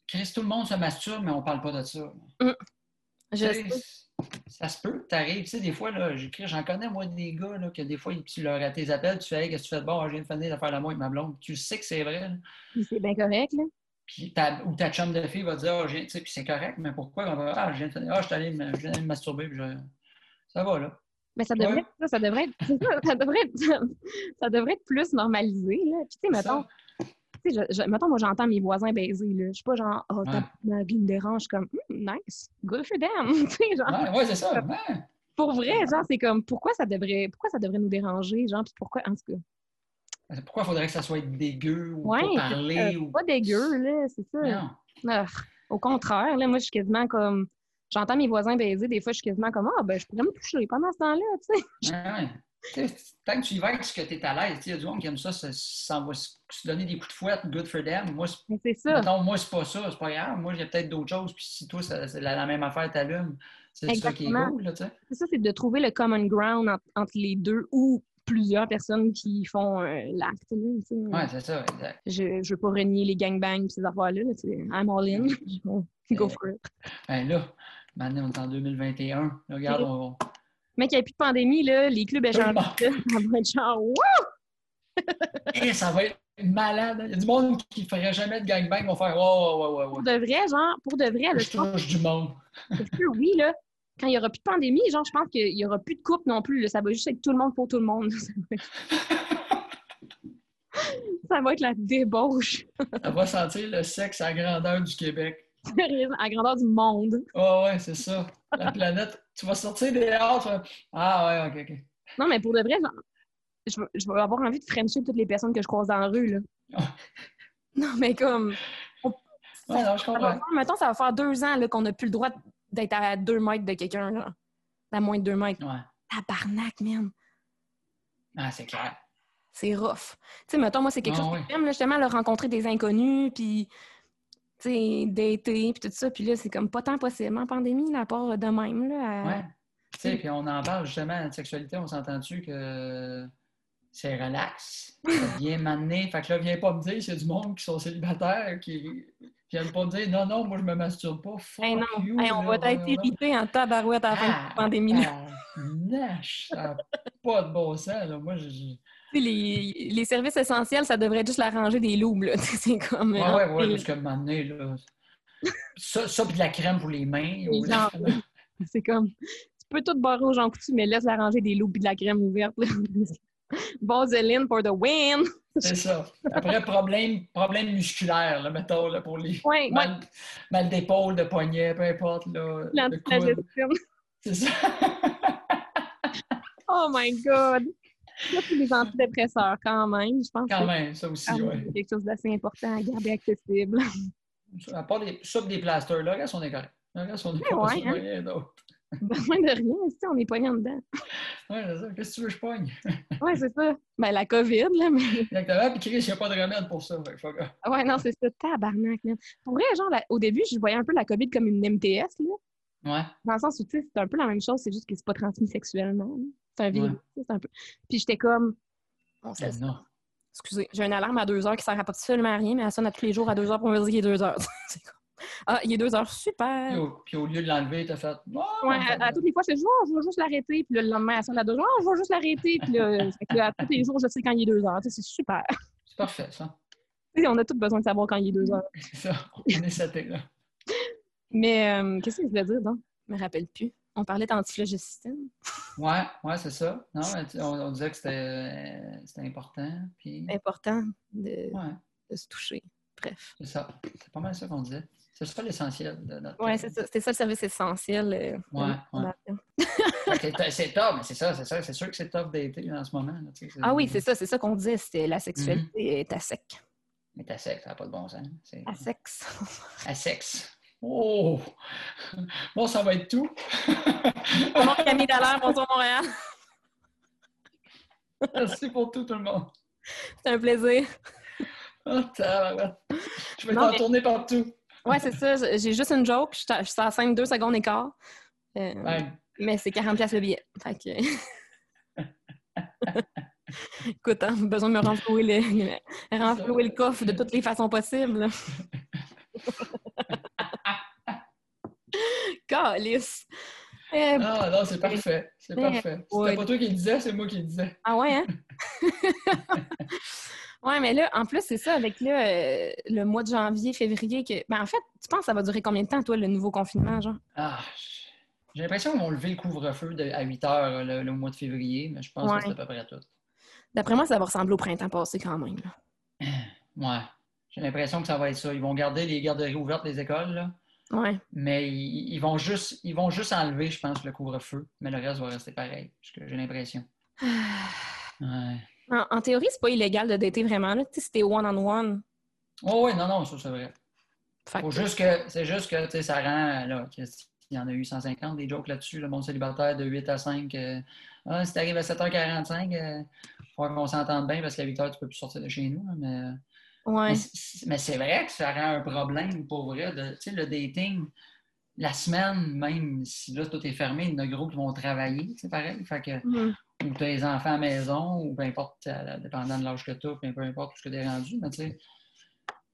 Speaker 3: Chris, tout le monde se masturbe, mais on parle pas de ça.
Speaker 2: Je sais,
Speaker 3: Ça se peut, t'arrives. Tu sais, des fois, là, j'écris, j'en connais, moi, des gars, là, que des fois, tu leur à tes appels, tu fais, hey, qu'est-ce que tu fais de bon? Ah, je viens de finir d'affaire l'amour avec ma blonde. Tu sais que c'est vrai,
Speaker 2: C'est bien correct, là.
Speaker 3: Puis ta, ou ta chum de fille va dire, sais, puis c'est correct, mais pourquoi? On va, ah, je viens de ah, je suis allé me, je viens de me masturber, puis je- ça va, là.
Speaker 2: Mais ça devrait,
Speaker 3: Ouais.
Speaker 2: ça, ça devrait être, ça, ça devrait être, ça devrait être plus normalisé, là. Puis, tu sais, mettons, tu sais, je- je- mettons, moi, j'entends mes voisins baiser, là. Je suis pas genre, oh,
Speaker 3: Ouais.
Speaker 2: ma vie me dérange. Comme, Hmm, nice, good for them. tu sais, genre,
Speaker 3: Ouais, ouais, c'est ça.
Speaker 2: pour vrai, genre, c'est comme, pourquoi ça devrait, pourquoi ça devrait nous déranger, genre, puis pourquoi, en tout cas.
Speaker 3: Pourquoi il faudrait que ça soit dégueu ou
Speaker 2: Ouais,
Speaker 3: pas parler?
Speaker 2: euh,
Speaker 3: ou...
Speaker 2: pas dégueu, là, c'est ça.
Speaker 3: Non.
Speaker 2: Au contraire, là, moi, je suis quasiment comme, j'entends mes voisins baiser, des fois, je suis quasiment comme, ah, ben, je pourrais me toucher pendant ce temps-là, tu sais.
Speaker 3: Ouais, ouais. Tant que tu y vas avec ce que tu es à l'aise, tu sais, il y a du monde qui aime ça, ça, ça va se donner des coups de fouette, good for them. Moi, c'est
Speaker 2: ça.
Speaker 3: Mettons, moi, c'est pas ça, c'est pas grave. Moi, j'ai peut-être d'autres choses. Puis si toi, c'est la, la même affaire t'allume, c'est ça qui est cool, là, tu sais.
Speaker 2: C'est ça, c'est de trouver le common ground entre, entre les deux ou plusieurs personnes qui font euh, l'acte.
Speaker 3: Ouais, c'est ça, exact.
Speaker 2: Je, je veux pas renier les gangbangs et ces affaires-là. là. I'm all in. Go for it.
Speaker 3: Ben là, maintenant, on est en 2021. Là, regarde, on,
Speaker 2: Mais qu'il n'y ait plus de pandémie, là, les clubs échangent.
Speaker 3: Tout
Speaker 2: Ça va être genre, Wouh!
Speaker 3: Eh, ça va être malade. Il y a du monde qui ferait jamais de gangbang, vont faire Oh, ouais, ouais, ouais,
Speaker 2: Pour
Speaker 3: ouais.
Speaker 2: de vrai, genre, pour de vrai, là,
Speaker 3: Je
Speaker 2: je pense
Speaker 3: du monde.
Speaker 2: que oui, là, quand il n'y aura plus de pandémie, genre, je pense qu'il n'y aura plus de couple non plus. là. ça va juste être tout le monde pour tout le monde. Ça va être, ça va être la débauche
Speaker 3: Ça va sentir le sexe à la grandeur du Québec.
Speaker 2: à la grandeur du monde.
Speaker 3: Oh, ouais, c'est ça. La planète. Tu vas sortir tu vas- Ah, ouais, ok, ok.
Speaker 2: Non, mais pour de vrai, je, vais- je vais avoir envie de frencher toutes les personnes que je croise dans la rue, là.
Speaker 3: Ah.
Speaker 2: Non, mais comme,
Speaker 3: Ouais, non, je comprends.
Speaker 2: faire- mettons, ça va faire deux ans qu'on n'a plus le droit d'être à deux mètres de quelqu'un, là. À moins de deux mètres.
Speaker 3: Ouais.
Speaker 2: Tabarnak, man.
Speaker 3: Ah, c'est clair.
Speaker 2: C'est rough. Tu sais, mettons, moi, c'est quelque
Speaker 3: Ah
Speaker 2: chose
Speaker 3: ouais.
Speaker 2: que j'aime, là, justement, là, rencontrer des inconnus, puis, tu sais, dater, puis tout ça. Puis là, c'est comme pas tant possible en pandémie, là, à part de même, là. à-
Speaker 3: Ouais. Tu sais, puis on en parle justement de sexualité, on s'entend-tu que c'est relax, c'est bien mané. Fait que là, viens pas me dire a du monde qui sont célibataires qui viennent pas me dire non, non, moi je me masturbe pas. Fuck
Speaker 2: Hey, non.
Speaker 3: you,
Speaker 2: Hey, on
Speaker 3: là,
Speaker 2: va être irrités en tabarouette à la fin de
Speaker 3: Ah,
Speaker 2: la pandémie.
Speaker 3: ah, ça n'a pas de bon sens. Là. Moi, je.
Speaker 2: Les, les services essentiels, ça devrait juste la rangée des loups, C'est comme...
Speaker 3: Ouais, ouais, ouais,
Speaker 2: et-
Speaker 3: jusqu'à un moment donné, là. Ça, ça puis de la crème pour les mains.
Speaker 2: C'est comme, tu peux tout barrer aux gens coutus, mais laisse la rangée des loups et de la crème ouverte. là. Vaseline for the win!
Speaker 3: C'est ça. Après, problème, problème musculaire, là, mettons, là, pour les
Speaker 2: Ouais, ouais,
Speaker 3: mal, mal d'épaule, de poignet, peu importe, là, le coude.
Speaker 2: l'antiflagellum.
Speaker 3: C'est ça.
Speaker 2: Oh my God! Ça, c'est des antidépresseurs quand même. Je pense
Speaker 3: Quand
Speaker 2: que
Speaker 3: même, ça aussi,
Speaker 2: c'est
Speaker 3: ouais.
Speaker 2: quelque chose d'assez important à garder accessible.
Speaker 3: À part des, ça pis des plasters, le reste, on est correct. Le reste, on est
Speaker 2: Ouais,
Speaker 3: pas
Speaker 2: ouais, hein.
Speaker 3: rien d'autre.
Speaker 2: Besoin de rien, tu sais, on est poignant dedans.
Speaker 3: Ouais, c'est ça. Qu'est-ce que tu veux que je pogne?
Speaker 2: Ouais, c'est ça. Ben, la COVID, là, mais...
Speaker 3: Exactement. Puis Chris, il n'y a pas de remède pour ça. Fait fuck.
Speaker 2: Ouais, non, c'est ça. Tabarnak, man. Pour vrai, genre, la- au début, je voyais un peu la COVID comme une MTS, là.
Speaker 3: Ouais.
Speaker 2: Dans le sens où, tu sais, c'est un peu la même chose, c'est juste que c'est pas transmis sexuellement. C'est un virus,
Speaker 3: Ouais.
Speaker 2: c'est un peu... Puis j'étais comme... Bon, ça,
Speaker 3: Ben non.
Speaker 2: Excusez, j'ai une alarme à deux heures qui sert absolument à rien, mais elle sonne à tous les jours à deux heures pour me dire qu'il est deux heures. C'est comme, ah, il est deux heures, super!
Speaker 3: Puis au, puis au lieu de l'enlever, t'as fait. Oh,
Speaker 2: Ouais, à, à toutes les fois, je fais oh, je vais juste l'arrêter. Puis le lendemain, elle sonne à deux heures, oh, je vais juste l'arrêter. Puis là, fait que là, à tous les jours, je sais quand il est deux heures. Tu sais, c'est super.
Speaker 3: C'est parfait, ça.
Speaker 2: On a tous besoin de savoir quand il est deux heures.
Speaker 3: C'est ça. On est seté, là.
Speaker 2: Mais euh, qu'est-ce que je voulais dire, donc? Je me rappelle plus. On parlait d'antiflogestine.
Speaker 3: Ouais, ouais, c'est ça. Non, on, on disait que c'était euh, important. Puis,
Speaker 2: Important de,
Speaker 3: ouais,
Speaker 2: de se toucher. Bref.
Speaker 3: c'est ça. C'est pas mal ça qu'on disait. C'est ça l'essentiel de notre.
Speaker 2: Ouais, c'est ça. Ça le service essentiel. euh,
Speaker 3: Ouais, que C'est c'est top, mais c'est ça, c'est ça. C'est sûr que c'est top d'été en ce moment. là, tu sais,
Speaker 2: Ah oui, c'est ça, c'est ça qu'on disait. C'était la sexualité est à sec.
Speaker 3: Mais t'as sexe, ça n'a pas de bon sens. C'est
Speaker 2: À sexe.
Speaker 3: à sexe. Oh! Bon, ça va être tout.
Speaker 2: Bonjour Camille Dallaire, bonjour Montréal.
Speaker 3: Merci pour tout, tout le monde.
Speaker 2: C'est un plaisir.
Speaker 3: Oh. Je vais t'en
Speaker 2: mais-
Speaker 3: tourner partout.
Speaker 2: Ouais, c'est ça. J'ai juste une joke. Je suis je la scène deux secondes et quart. Euh,
Speaker 3: Ouais.
Speaker 2: Mais c'est 40$ piastres le billet. Fait que... Écoute, hein, besoin de me renflouer le, renflouer le coffre de toutes les façons possibles. Calice! Euh,
Speaker 3: Ah non, c'est parfait. C'est
Speaker 2: Mais-
Speaker 3: parfait. C'était
Speaker 2: ouais.
Speaker 3: pas toi qui le disais, c'est moi qui le disais.
Speaker 2: Ah ouais, hein? ouais, mais là, en plus, c'est ça, avec là, euh, le mois de janvier, février, que. Ben, en fait, tu penses que ça va durer combien de temps, toi, le nouveau confinement, genre?
Speaker 3: Ah, j'ai l'impression qu'ils vont lever le couvre-feu à 8 heures le, le mois de février, mais je pense
Speaker 2: Ouais.
Speaker 3: que c'est à peu près tout.
Speaker 2: D'après moi, ça va ressembler au printemps passé quand même. là.
Speaker 3: Ouais. J'ai l'impression que ça va être ça. Ils vont garder les garderies ouvertes, les écoles, là,
Speaker 2: Ouais.
Speaker 3: mais ils, ils vont juste, ils vont juste enlever, je pense, le couvre-feu, mais le reste va rester pareil. parce que J'ai l'impression. Ouais.
Speaker 2: En, en théorie, c'est pas illégal de dater vraiment, là. Sais, c'était one-on-one.
Speaker 3: Oh oui, non, non, ça c'est vrai. Faut juste que, c'est juste que, ça rend, là, qu'il y en a eu 150 des jokes là-dessus, le monde célibataire de 8 à 5. euh, ah, si t'arrives à 7h45, il faut qu'on s'entende bien parce qu'à 8h, tu peux plus sortir de chez nous. là, mais
Speaker 2: Ouais.
Speaker 3: mais c'est- vrai que ça rend un problème pour vrai. de- Tu sais, le dating, la semaine, même si là, tout est fermé, il y en a gros qui vont travailler, c'est pareil. Fait que,
Speaker 2: Mhm.
Speaker 3: Ou les enfants à la maison, ou peu importe, euh, dépendant de l'âge que tu as, peu importe que tu es rendu, mais tu sais,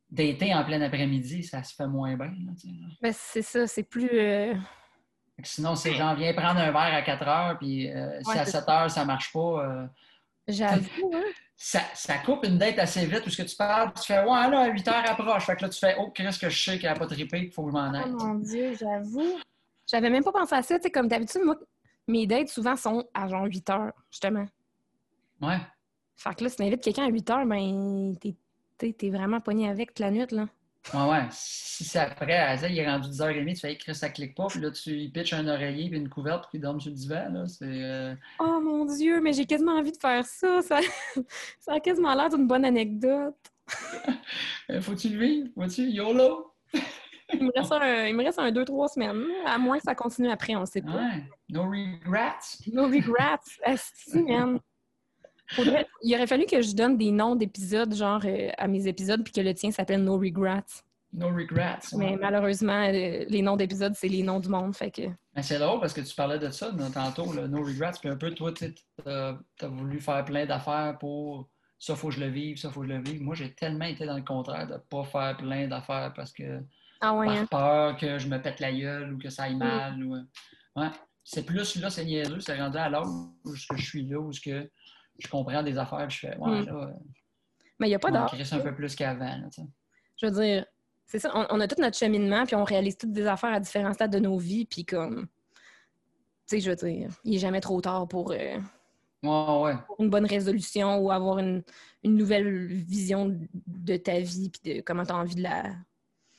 Speaker 3: dater en plein après-midi, ça se fait moins bien. là.
Speaker 2: Ben, c'est ça, c'est plus. euh,
Speaker 3: Sinon, c'est genre, viens prendre un verre à 4 heures, puis euh, si à
Speaker 2: c'est
Speaker 3: 7 heures, ça marche pas, euh,
Speaker 2: J'avoue, hein?
Speaker 3: ça, ça coupe une date assez vite, parce que tu parles, puis tu fais, ouais, là, à 8 heures approche. Fait que là, tu fais, oh, qu'est-ce que je sais qu'elle n'a pas trippé, qu'il faut que je m'en
Speaker 2: Oh
Speaker 3: aille.
Speaker 2: mon Dieu, j'avoue. J'avais même pas pensé à ça. Tu sais, comme d'habitude, moi, mes dates souvent sont à genre 8 heures, justement.
Speaker 3: Ouais.
Speaker 2: Fait que là, si t'invites quelqu'un à 8 heures, ben, t'es, vraiment pogné avec toute la nuit, là.
Speaker 3: Ouais, ouais. Si c'est après, à ça, il est rendu 10h30, tu fais, Chris, ça clique pas, puis là, tu pitches un oreiller puis une couverte, puis il dorme sur le divan, là. C'est. euh,
Speaker 2: Oh mon Dieu, mais j'ai quasiment envie de faire ça. Ça, ça a quasiment l'air d'une bonne anecdote.
Speaker 3: euh, Faut-tu le vivre? Faut-tu? YOLO?
Speaker 2: Il me reste un, il me reste un 2-3 semaines, là, à moins que ça continue après, on sait pas.
Speaker 3: Ouais. No regrets.
Speaker 2: No regrets. Asti, man. Faudrait- Il aurait fallu que je donne des noms d'épisodes, genre, euh, à mes épisodes, puis que le tien s'appelle No Regrets.
Speaker 3: No regrets.
Speaker 2: Mais
Speaker 3: ouais.
Speaker 2: malheureusement, euh, les noms d'épisodes, c'est les noms du monde, fait que...
Speaker 3: Mais c'est drôle parce que tu parlais de ça tantôt, là, No Regrets, puis un peu, toi, tu as, voulu faire plein d'affaires pour ça, faut que je le vive, ça, faut que je le vive. Moi, j'ai tellement été dans le contraire de pas faire plein d'affaires parce que
Speaker 2: Ah ouais,
Speaker 3: par
Speaker 2: hein?
Speaker 3: peur que je me pète la gueule ou que ça aille mal. Ou... Ouais. C'est plus là, c'est niaiseux, c'est rendu à l'âge où je suis là, où que je comprends des affaires, puis je fais, ouais,
Speaker 2: Mm.
Speaker 3: là,
Speaker 2: Mais il n'y a pas
Speaker 3: on
Speaker 2: d'âge.
Speaker 3: crisse un peu plus qu'avant.
Speaker 2: Je veux dire, c'est ça, on, on a tout notre cheminement, puis on réalise toutes des affaires à différents stades de nos vies, puis comme... Tu sais, je veux dire, il n'est jamais trop tard pour, euh,
Speaker 3: ouais.
Speaker 2: pour une bonne résolution ou avoir une, une nouvelle vision de ta vie, puis de comment tu as envie de la...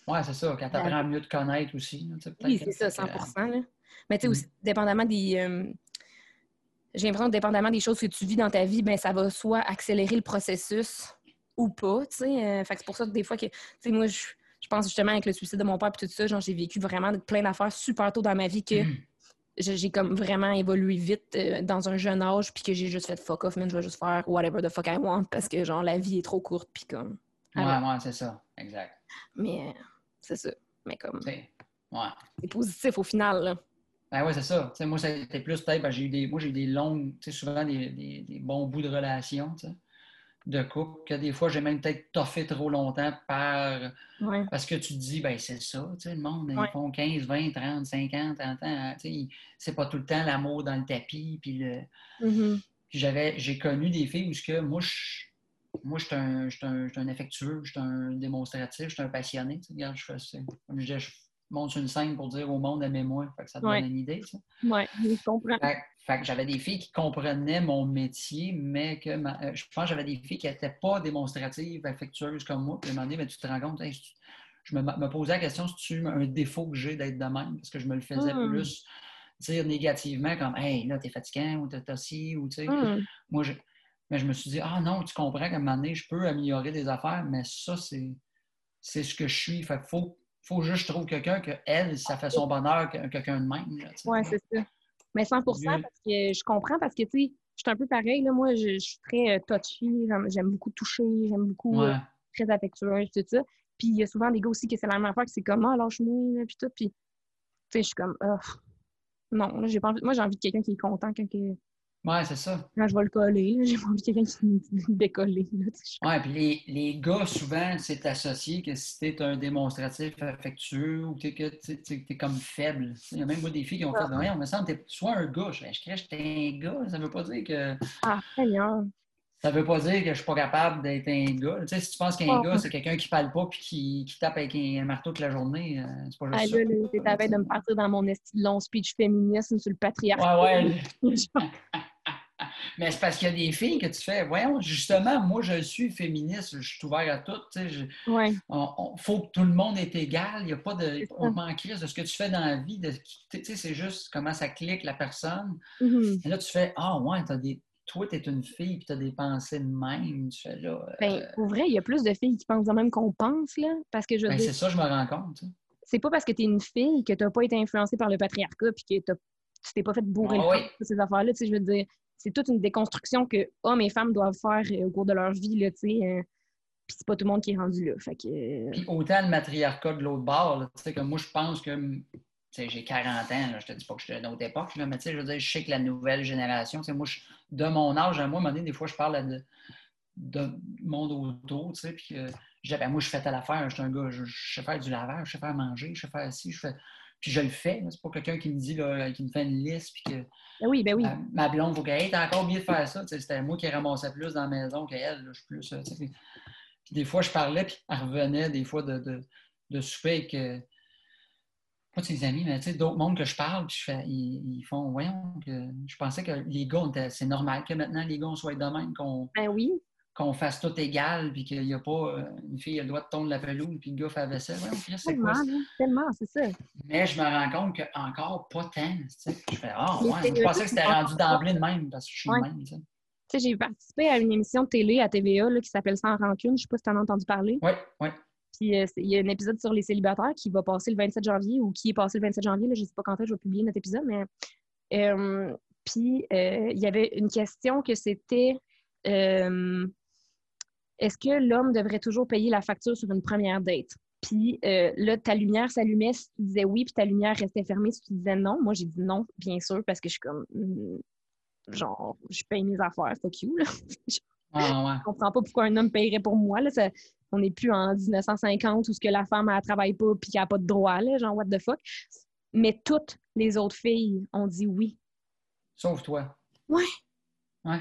Speaker 3: Ouais, c'est ça. Quand tu apprends à mieux te connaître aussi.
Speaker 2: Oui, c'est ça,
Speaker 3: que-
Speaker 2: 100 là. Mais tu sais,
Speaker 3: Mm.
Speaker 2: aussi, dépendamment des... euh, J'ai l'impression que dépendamment des choses que tu vis dans ta vie, ben ça va soit accélérer le processus ou pas, tu sais. Euh, fait que c'est pour ça que des fois que... Tu sais, moi, je, je pense justement avec le suicide de mon père et tout ça, genre, j'ai vécu vraiment plein d'affaires super tôt dans ma vie que
Speaker 3: Mm.
Speaker 2: j'ai comme vraiment évolué vite euh, dans un jeune âge puis que j'ai juste fait fuck off, man, je vais juste faire whatever the fuck I want parce que, genre, la vie est trop courte puis comme...
Speaker 3: Ouais, ouais, c'est ça. Exact.
Speaker 2: Mais euh, c'est ça. Mais comme,
Speaker 3: Ouais.
Speaker 2: c'est positif au final, là.
Speaker 3: Ben ouais, c'est ça. Moi, c'était plus peut-être, ben, j'ai eu des, moi, j'ai eu des longues, tu sais, souvent des, des- des bons bouts de relation, tu sais, de couple, que des fois, j'ai même peut-être toffé trop longtemps par,
Speaker 2: Ouais.
Speaker 3: parce que tu te dis, ben c'est ça, tu sais, le monde,
Speaker 2: Ouais.
Speaker 3: ils font 15, 20, 30, 50, 30 ans, hein, tu sais, ils- c'est pas tout le temps l'amour dans le tapis, puis le...
Speaker 2: Mhm.
Speaker 3: Puis j'avais, j'ai connu des filles où que moi, je, moi, je suis un, un, affectueux, je suis un démonstratif, je suis un passionné. Tu sais, regarde, je fais ça. Comme je disais, je monte sur une scène pour dire au monde aimez-moi. Fait que ça te
Speaker 2: Ouais.
Speaker 3: donne une idée.
Speaker 2: Ouais, je comprends.
Speaker 3: Fait, fait que j'avais des filles qui comprenaient mon métier, mais que ma- euh, je pense que j'avais des filles qui n'étaient pas démonstratives, affectueuses comme moi. Puis moment donné, ben, tu te rends compte, hey, je me, me posais la question si tu un défaut que j'ai d'être de même, parce que je me le faisais
Speaker 2: Hmm.
Speaker 3: plus dire négativement, comme Hey, là, t'es fatigant ou t'as ci, ou tu sais.
Speaker 2: Hum,
Speaker 3: Moi, je, mais je me suis dit, ah non, tu comprends qu'à un moment donné, je peux améliorer des affaires, mais ça, c'est, c'est ce que je suis. Fait qu'il faut, faut juste que je trouve quelqu'un que elle, ça fait son bonheur, que- quelqu'un de même.
Speaker 2: Ouais, c'est ça. Mais 100% parce que je comprends, parce que, tu sais, je suis un peu pareil, là. Moi, je, je suis très euh, touchy, j'aime- j'aime beaucoup toucher, j'aime beaucoup, euh,
Speaker 3: Ouais.
Speaker 2: très affectueuse, tout ça. Puis il y a souvent des gars aussi que c'est la même affaire, que c'est comme, ah, lâche-moi, là, puis tout. Puis, tu sais, je suis comme, ah, non, là, j'ai pas envie. Moi, j'ai envie de quelqu'un qui est content quand, que-
Speaker 3: Ouais, c'est ça.
Speaker 2: quand je vais le coller. J'ai pas envie de quelqu'un qui me décoller.
Speaker 3: Ouais, puis les, les gars, souvent, c'est associé que si t'es un démonstratif affectueux ou que t'es, comme faible. Il y a même moi des filles qui ont fait, ouais, on me semble que t'es soit un gars. Je je crée, j'étais un gars. Ça veut pas dire que
Speaker 2: Ah, Seigneur.
Speaker 3: ça veut pas dire que je suis pas capable d'être un gars. Tu sais, si tu penses qu'un
Speaker 2: Oh.
Speaker 3: gars, c'est quelqu'un qui parle pas puis qui, qui tape avec un marteau toute la journée, euh, c'est pas juste
Speaker 2: Ah,
Speaker 3: ça.
Speaker 2: là, là, t'es à de me partir dans mon de long speech féminisme sur le patriarcat.
Speaker 3: Ouais, ouais. Mais c'est parce qu'il y a des filles que tu fais, voyons, justement, moi, je suis féministe, je suis ouvert à tout. tu
Speaker 2: ouais.
Speaker 3: on- faut que tout le monde est égal. Il y a pas de. On m'en crise de ce que tu fais dans la vie. Tu c'est juste comment ça clique la personne.
Speaker 2: Mhm.
Speaker 3: Et là, tu fais Ah, ouais, t'as des. Toi, t'es une fille, puis t'as des pensées de même. Tu fais là. euh,
Speaker 2: Ben, pour vrai, il y a plus de filles qui pensent de même qu'on pense, là. Parce que je
Speaker 3: ben,
Speaker 2: dire,
Speaker 3: c'est ça, je me rends compte. tu
Speaker 2: c'est pas parce que t'es une fille que t'as pas été influencée par le patriarcat puis que t'as- tu t'es pas fait bourrer
Speaker 3: Ah
Speaker 2: le
Speaker 3: oui.
Speaker 2: ces affaires-là. Tu sais, je veux dire, c'est toute une déconstruction que hommes et femmes doivent faire euh, au cours de leur vie, là, tu sais. euh, puis c'est pas tout le monde qui est rendu là. Fait que... euh,
Speaker 3: autant le matriarcat de l'autre bord, tu sais, que moi, je pense que. j'ai 40 ans, là, je te dis pas que je suis d'une autre époque, là, mais tu sais, je je sais que la nouvelle génération, sais, moi, je- de mon âge à moi, un moment donné, des fois, je parle de, de monde autour, tu sais, puis je dis, ben, moi, je fais telle affaire, je suis un gars, je, je sais faire du lavage, je sais faire manger, je sais faire ci, je fais. Puis je le fais, c'est pas quelqu'un qui me dit, là, qui me fait une liste, puis que
Speaker 2: Ben oui, ben oui.
Speaker 3: ma, ma blonde, faut qu'elle t'as encore oublié de faire ça. C'était moi qui ramassais plus dans la maison qu'elle. Je suis plus. euh, puis- des fois, je parlais, puis elle revenait des fois de, de, de souper avec. euh, pas de ses amis, mais tu sais, d'autres mondes que je parle, puis je fais, ils, ils font, voyons, que je pensais que les gars, c'est normal que maintenant les gars, on soit de même, qu'on
Speaker 2: Ben oui.
Speaker 3: Qu'on fasse tout égal, puis qu'il n'y a pas euh, une fille, elle doit te tondre la pelouse, puis le gars fait la vaisselle. C'est
Speaker 2: Tellement,
Speaker 3: quoi
Speaker 2: c'est ça.
Speaker 3: Mais je me rends compte qu'encore pas tant. tu sais. Je fais, ah, ouais, je pensais que c'était rendu d'emblée de même, parce que je suis
Speaker 2: Ouais.
Speaker 3: de même. tu sais.
Speaker 2: Tu sais, j'ai participé à une émission de télé à TVA là, qui s'appelle Sans rancune. Je sais pas si tu en as entendu parler.
Speaker 3: Oui, oui.
Speaker 2: Puis euh, il y a un épisode sur les célibataires qui va passer le 27 janvier ou qui est passé le 27 janvier. Là, je ne sais pas quand est-ce que je vais publier notre épisode, mais. euh, puis euh, il y avait une question que c'était euh, est-ce que l'homme devrait toujours payer la facture sur une première date? Puis euh, là, ta lumière s'allumait si tu disais oui, puis ta lumière restait fermée si tu disais non. Moi, j'ai dit non, bien sûr, parce que je suis comme. hmm, genre, je paye mes affaires, fuck you. Là.
Speaker 3: Ah, ouais.
Speaker 2: Je comprends pas pourquoi un homme paierait pour moi. Là. Ça- on n'est plus en 1950 où ce que la femme, elle travaille pas puis qu'elle n'a pas de droit. Là, genre, what the fuck? Mais toutes les autres filles ont dit oui.
Speaker 3: Sauf toi.
Speaker 2: Ouais.
Speaker 3: Ouais.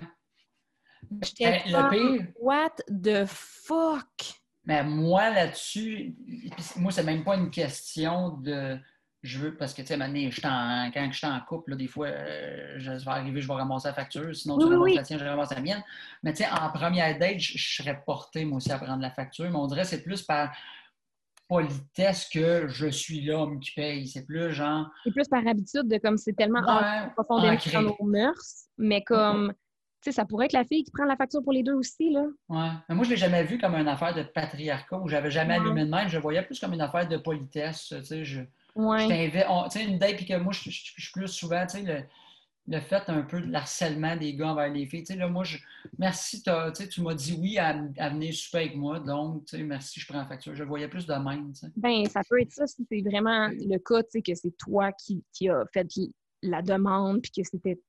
Speaker 2: J'étais
Speaker 3: Ben, le pire,
Speaker 2: What the fuck?
Speaker 3: mais moi là-dessus, moi, c'est même pas une question de. Je veux, parce que, tu sais, quand je suis en couple, là, des fois, euh, je vais arriver, je vais ramasser la facture. Sinon, tu
Speaker 2: Oui,
Speaker 3: ramasses
Speaker 2: oui.
Speaker 3: la tienne, je ramasse la mienne. Mais, tu sais, en première date, je, je serais porté, moi aussi, à prendre la facture. Mais on dirait que c'est plus par politesse que je suis l'homme qui paye. C'est plus genre.
Speaker 2: C'est plus par habitude de comme c'est tellement ancré profondément
Speaker 3: ancré.
Speaker 2: dans nos mœurs, mais comme, sais, ça pourrait être la fille qui prend la facture pour les deux aussi, là.
Speaker 3: Ouais. Mais moi, je ne l'ai jamais vu comme une affaire de patriarcat où j'avais jamais
Speaker 2: Ouais.
Speaker 3: allumé de même. Je le voyais plus comme une affaire de politesse. Tu sais, je,
Speaker 2: Ouais.
Speaker 3: Tu sais, une date, puis que moi, je, suis plus souvent, tu sais, le, le fait un peu de l'harcèlement des gars envers les filles. Tu sais, là, moi, je, merci, tu sais, tu m'as dit oui à, à venir souper avec moi, donc, tu sais, merci, je prends la facture. Je le voyais plus de même, tu sais.
Speaker 2: Ben, ça peut être ça si c'est vraiment le cas, tu sais, que c'est toi qui, qui a fait la demande, puis que c'était,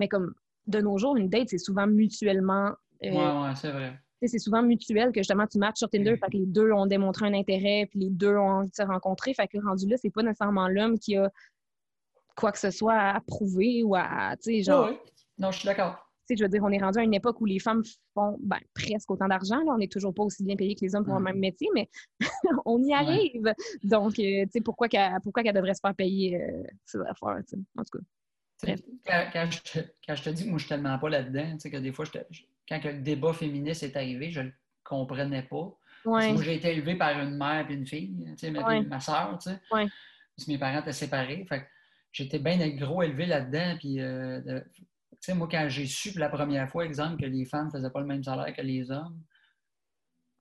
Speaker 2: mais comme de nos jours, une date, c'est souvent mutuellement, euh,
Speaker 3: Ouais, ouais, c'est vrai.
Speaker 2: tu c'est souvent mutuel que justement tu matches sur Tinder, fait que les deux ont démontré un intérêt, puis les deux ont envie de se rencontrer, fait que rendu là, c'est pas nécessairement l'homme qui a quoi que ce soit à prouver ou à, tu sais, genre,
Speaker 3: Ouais, ouais. Non, je suis d'accord.
Speaker 2: sais, je veux dire, on est rendu à une époque où les femmes font ben, presque autant d'argent. Là, on n'est toujours pas aussi bien payés que les hommes pour le
Speaker 3: Mm.
Speaker 2: même métier, mais on y
Speaker 3: Ouais.
Speaker 2: arrive. Donc, euh, tu sais, pourquoi qu'elle pourquoi qu'elle devrait se faire payer euh, ces affaires, tu. En tout cas.
Speaker 3: Quand, quand je te, quand je te dis que moi, je suis tellement pas là-dedans, tu sais, que des fois, je- quand le débat féministe est arrivé, je le comprenais pas.
Speaker 2: Ouais.
Speaker 3: Moi, j'ai été élevé par une mère et une fille, tu sais, ma,
Speaker 2: Ouais.
Speaker 3: ma soeur, tu sais.
Speaker 2: Ouais.
Speaker 3: Parce que mes parents étaient séparés. Fait j'étais bien gros élevé là-dedans. Puis, euh, de- tu sais, moi, quand j'ai su pour la première fois, exemple, que les femmes ne faisaient pas le même salaire que les hommes,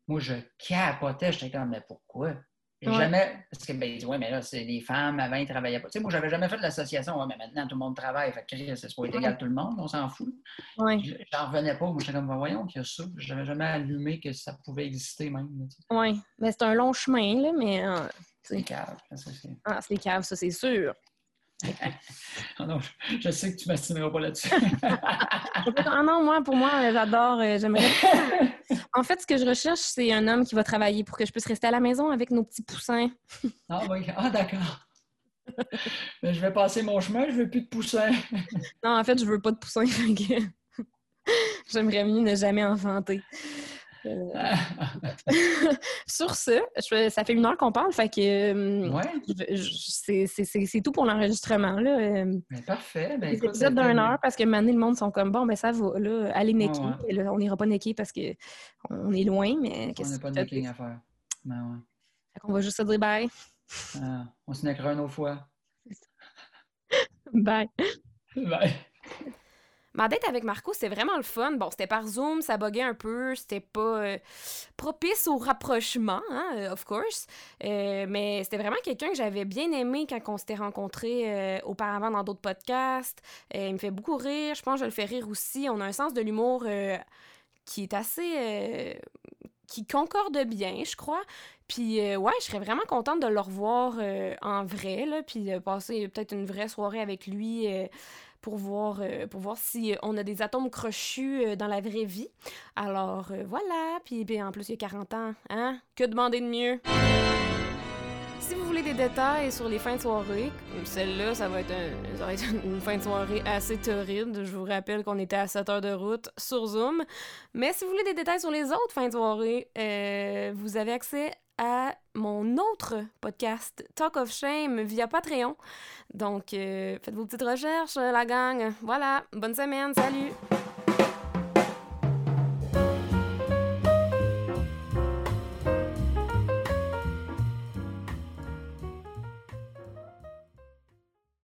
Speaker 3: moi, je capotais. J'étais comme, mais pourquoi?
Speaker 2: Ouais.
Speaker 3: jamais. Parce que, ben, ouais, mais là, c'est les femmes, avant, ils travaillaient pas. Tu sais, moi, j'avais jamais fait de l'association. Ouais, mais maintenant, tout le monde travaille. Fait que, c'est pas égal à tout le monde, on s'en fout.
Speaker 2: Ouais.
Speaker 3: Je- J'en revenais pas. Moi, j'étais comme, voyons qu'il y a ça. J'avais jamais allumé que ça pouvait exister même.
Speaker 2: Ouais. Mais c'est un long chemin, là, mais euh,
Speaker 3: C'est cave. ça, c'est-
Speaker 2: ah, c'est cave, ça, c'est sûr.
Speaker 3: Ah non, je, sais que tu m'estimeras pas là-dessus.
Speaker 2: Ah non, moi, pour moi, euh, j'adore, euh, j'aimerais. En fait, ce que je recherche, c'est un homme qui va travailler pour que je puisse rester à la maison avec nos petits poussins.
Speaker 3: ah oui, ah d'accord. Mais je vais passer mon chemin, je veux plus de poussins.
Speaker 2: Non, en fait, je veux pas de poussins. J'aimerais mieux ne jamais enfanter. Euh, Sur ce, je- ça fait une heure qu'on parle, fait que euh,
Speaker 3: ouais,
Speaker 2: c'est- tout pour l'enregistrement. Euh,
Speaker 3: parfait. Ben, écoute,
Speaker 2: épisodes
Speaker 3: ça a
Speaker 2: d'une
Speaker 3: été-
Speaker 2: heure parce que maintenant, le monde sont comme bon, ben ça va, là, allez necker.
Speaker 3: Ouais, ouais.
Speaker 2: Et là, on n'ira pas necker parce que on est loin, mais
Speaker 3: On
Speaker 2: qu'est-ce
Speaker 3: n'a pas
Speaker 2: que
Speaker 3: de necking à faire. Ben ouais.
Speaker 2: Fait qu'on va juste se dire bye.
Speaker 3: Ah, on se neckera une autre fois.
Speaker 2: Bye.
Speaker 3: Bye.
Speaker 4: Ma date avec Marco, c'était vraiment le fun. Bon, c'était par Zoom, ça buguait un peu, c'était pas euh, propice au rapprochement, hein, euh, of course. Euh, mais c'était vraiment quelqu'un que j'avais bien aimé quand on s'était rencontrés euh, auparavant dans d'autres podcasts. Euh, il me fait beaucoup rire, je pense que je le fais rire aussi. On a un sens de l'humour euh, qui est assez... euh, qui concorde bien, je crois. Puis euh, ouais, je serais vraiment contente de le revoir euh, en vrai, là, puis de passer peut-être une vraie soirée avec lui euh, pour voir, euh, pour voir si euh, on a des atomes crochus euh, dans la vraie vie. Alors voilà, puis puis en plus il y a 40 ans, hein? Que demander de mieux? Si vous voulez des détails sur les fins de soirée, celle-là, ça va être, un- ça va être une fin de soirée assez torride. Je vous rappelle qu'on était à 7 heures de route sur Zoom. Mais si vous voulez des détails sur les autres fins de soirée, euh, vous avez accès à mon autre podcast, Talk of Shame, via Patreon. Donc, euh, faites vos petites recherches, la gang. Voilà, bonne semaine, salut!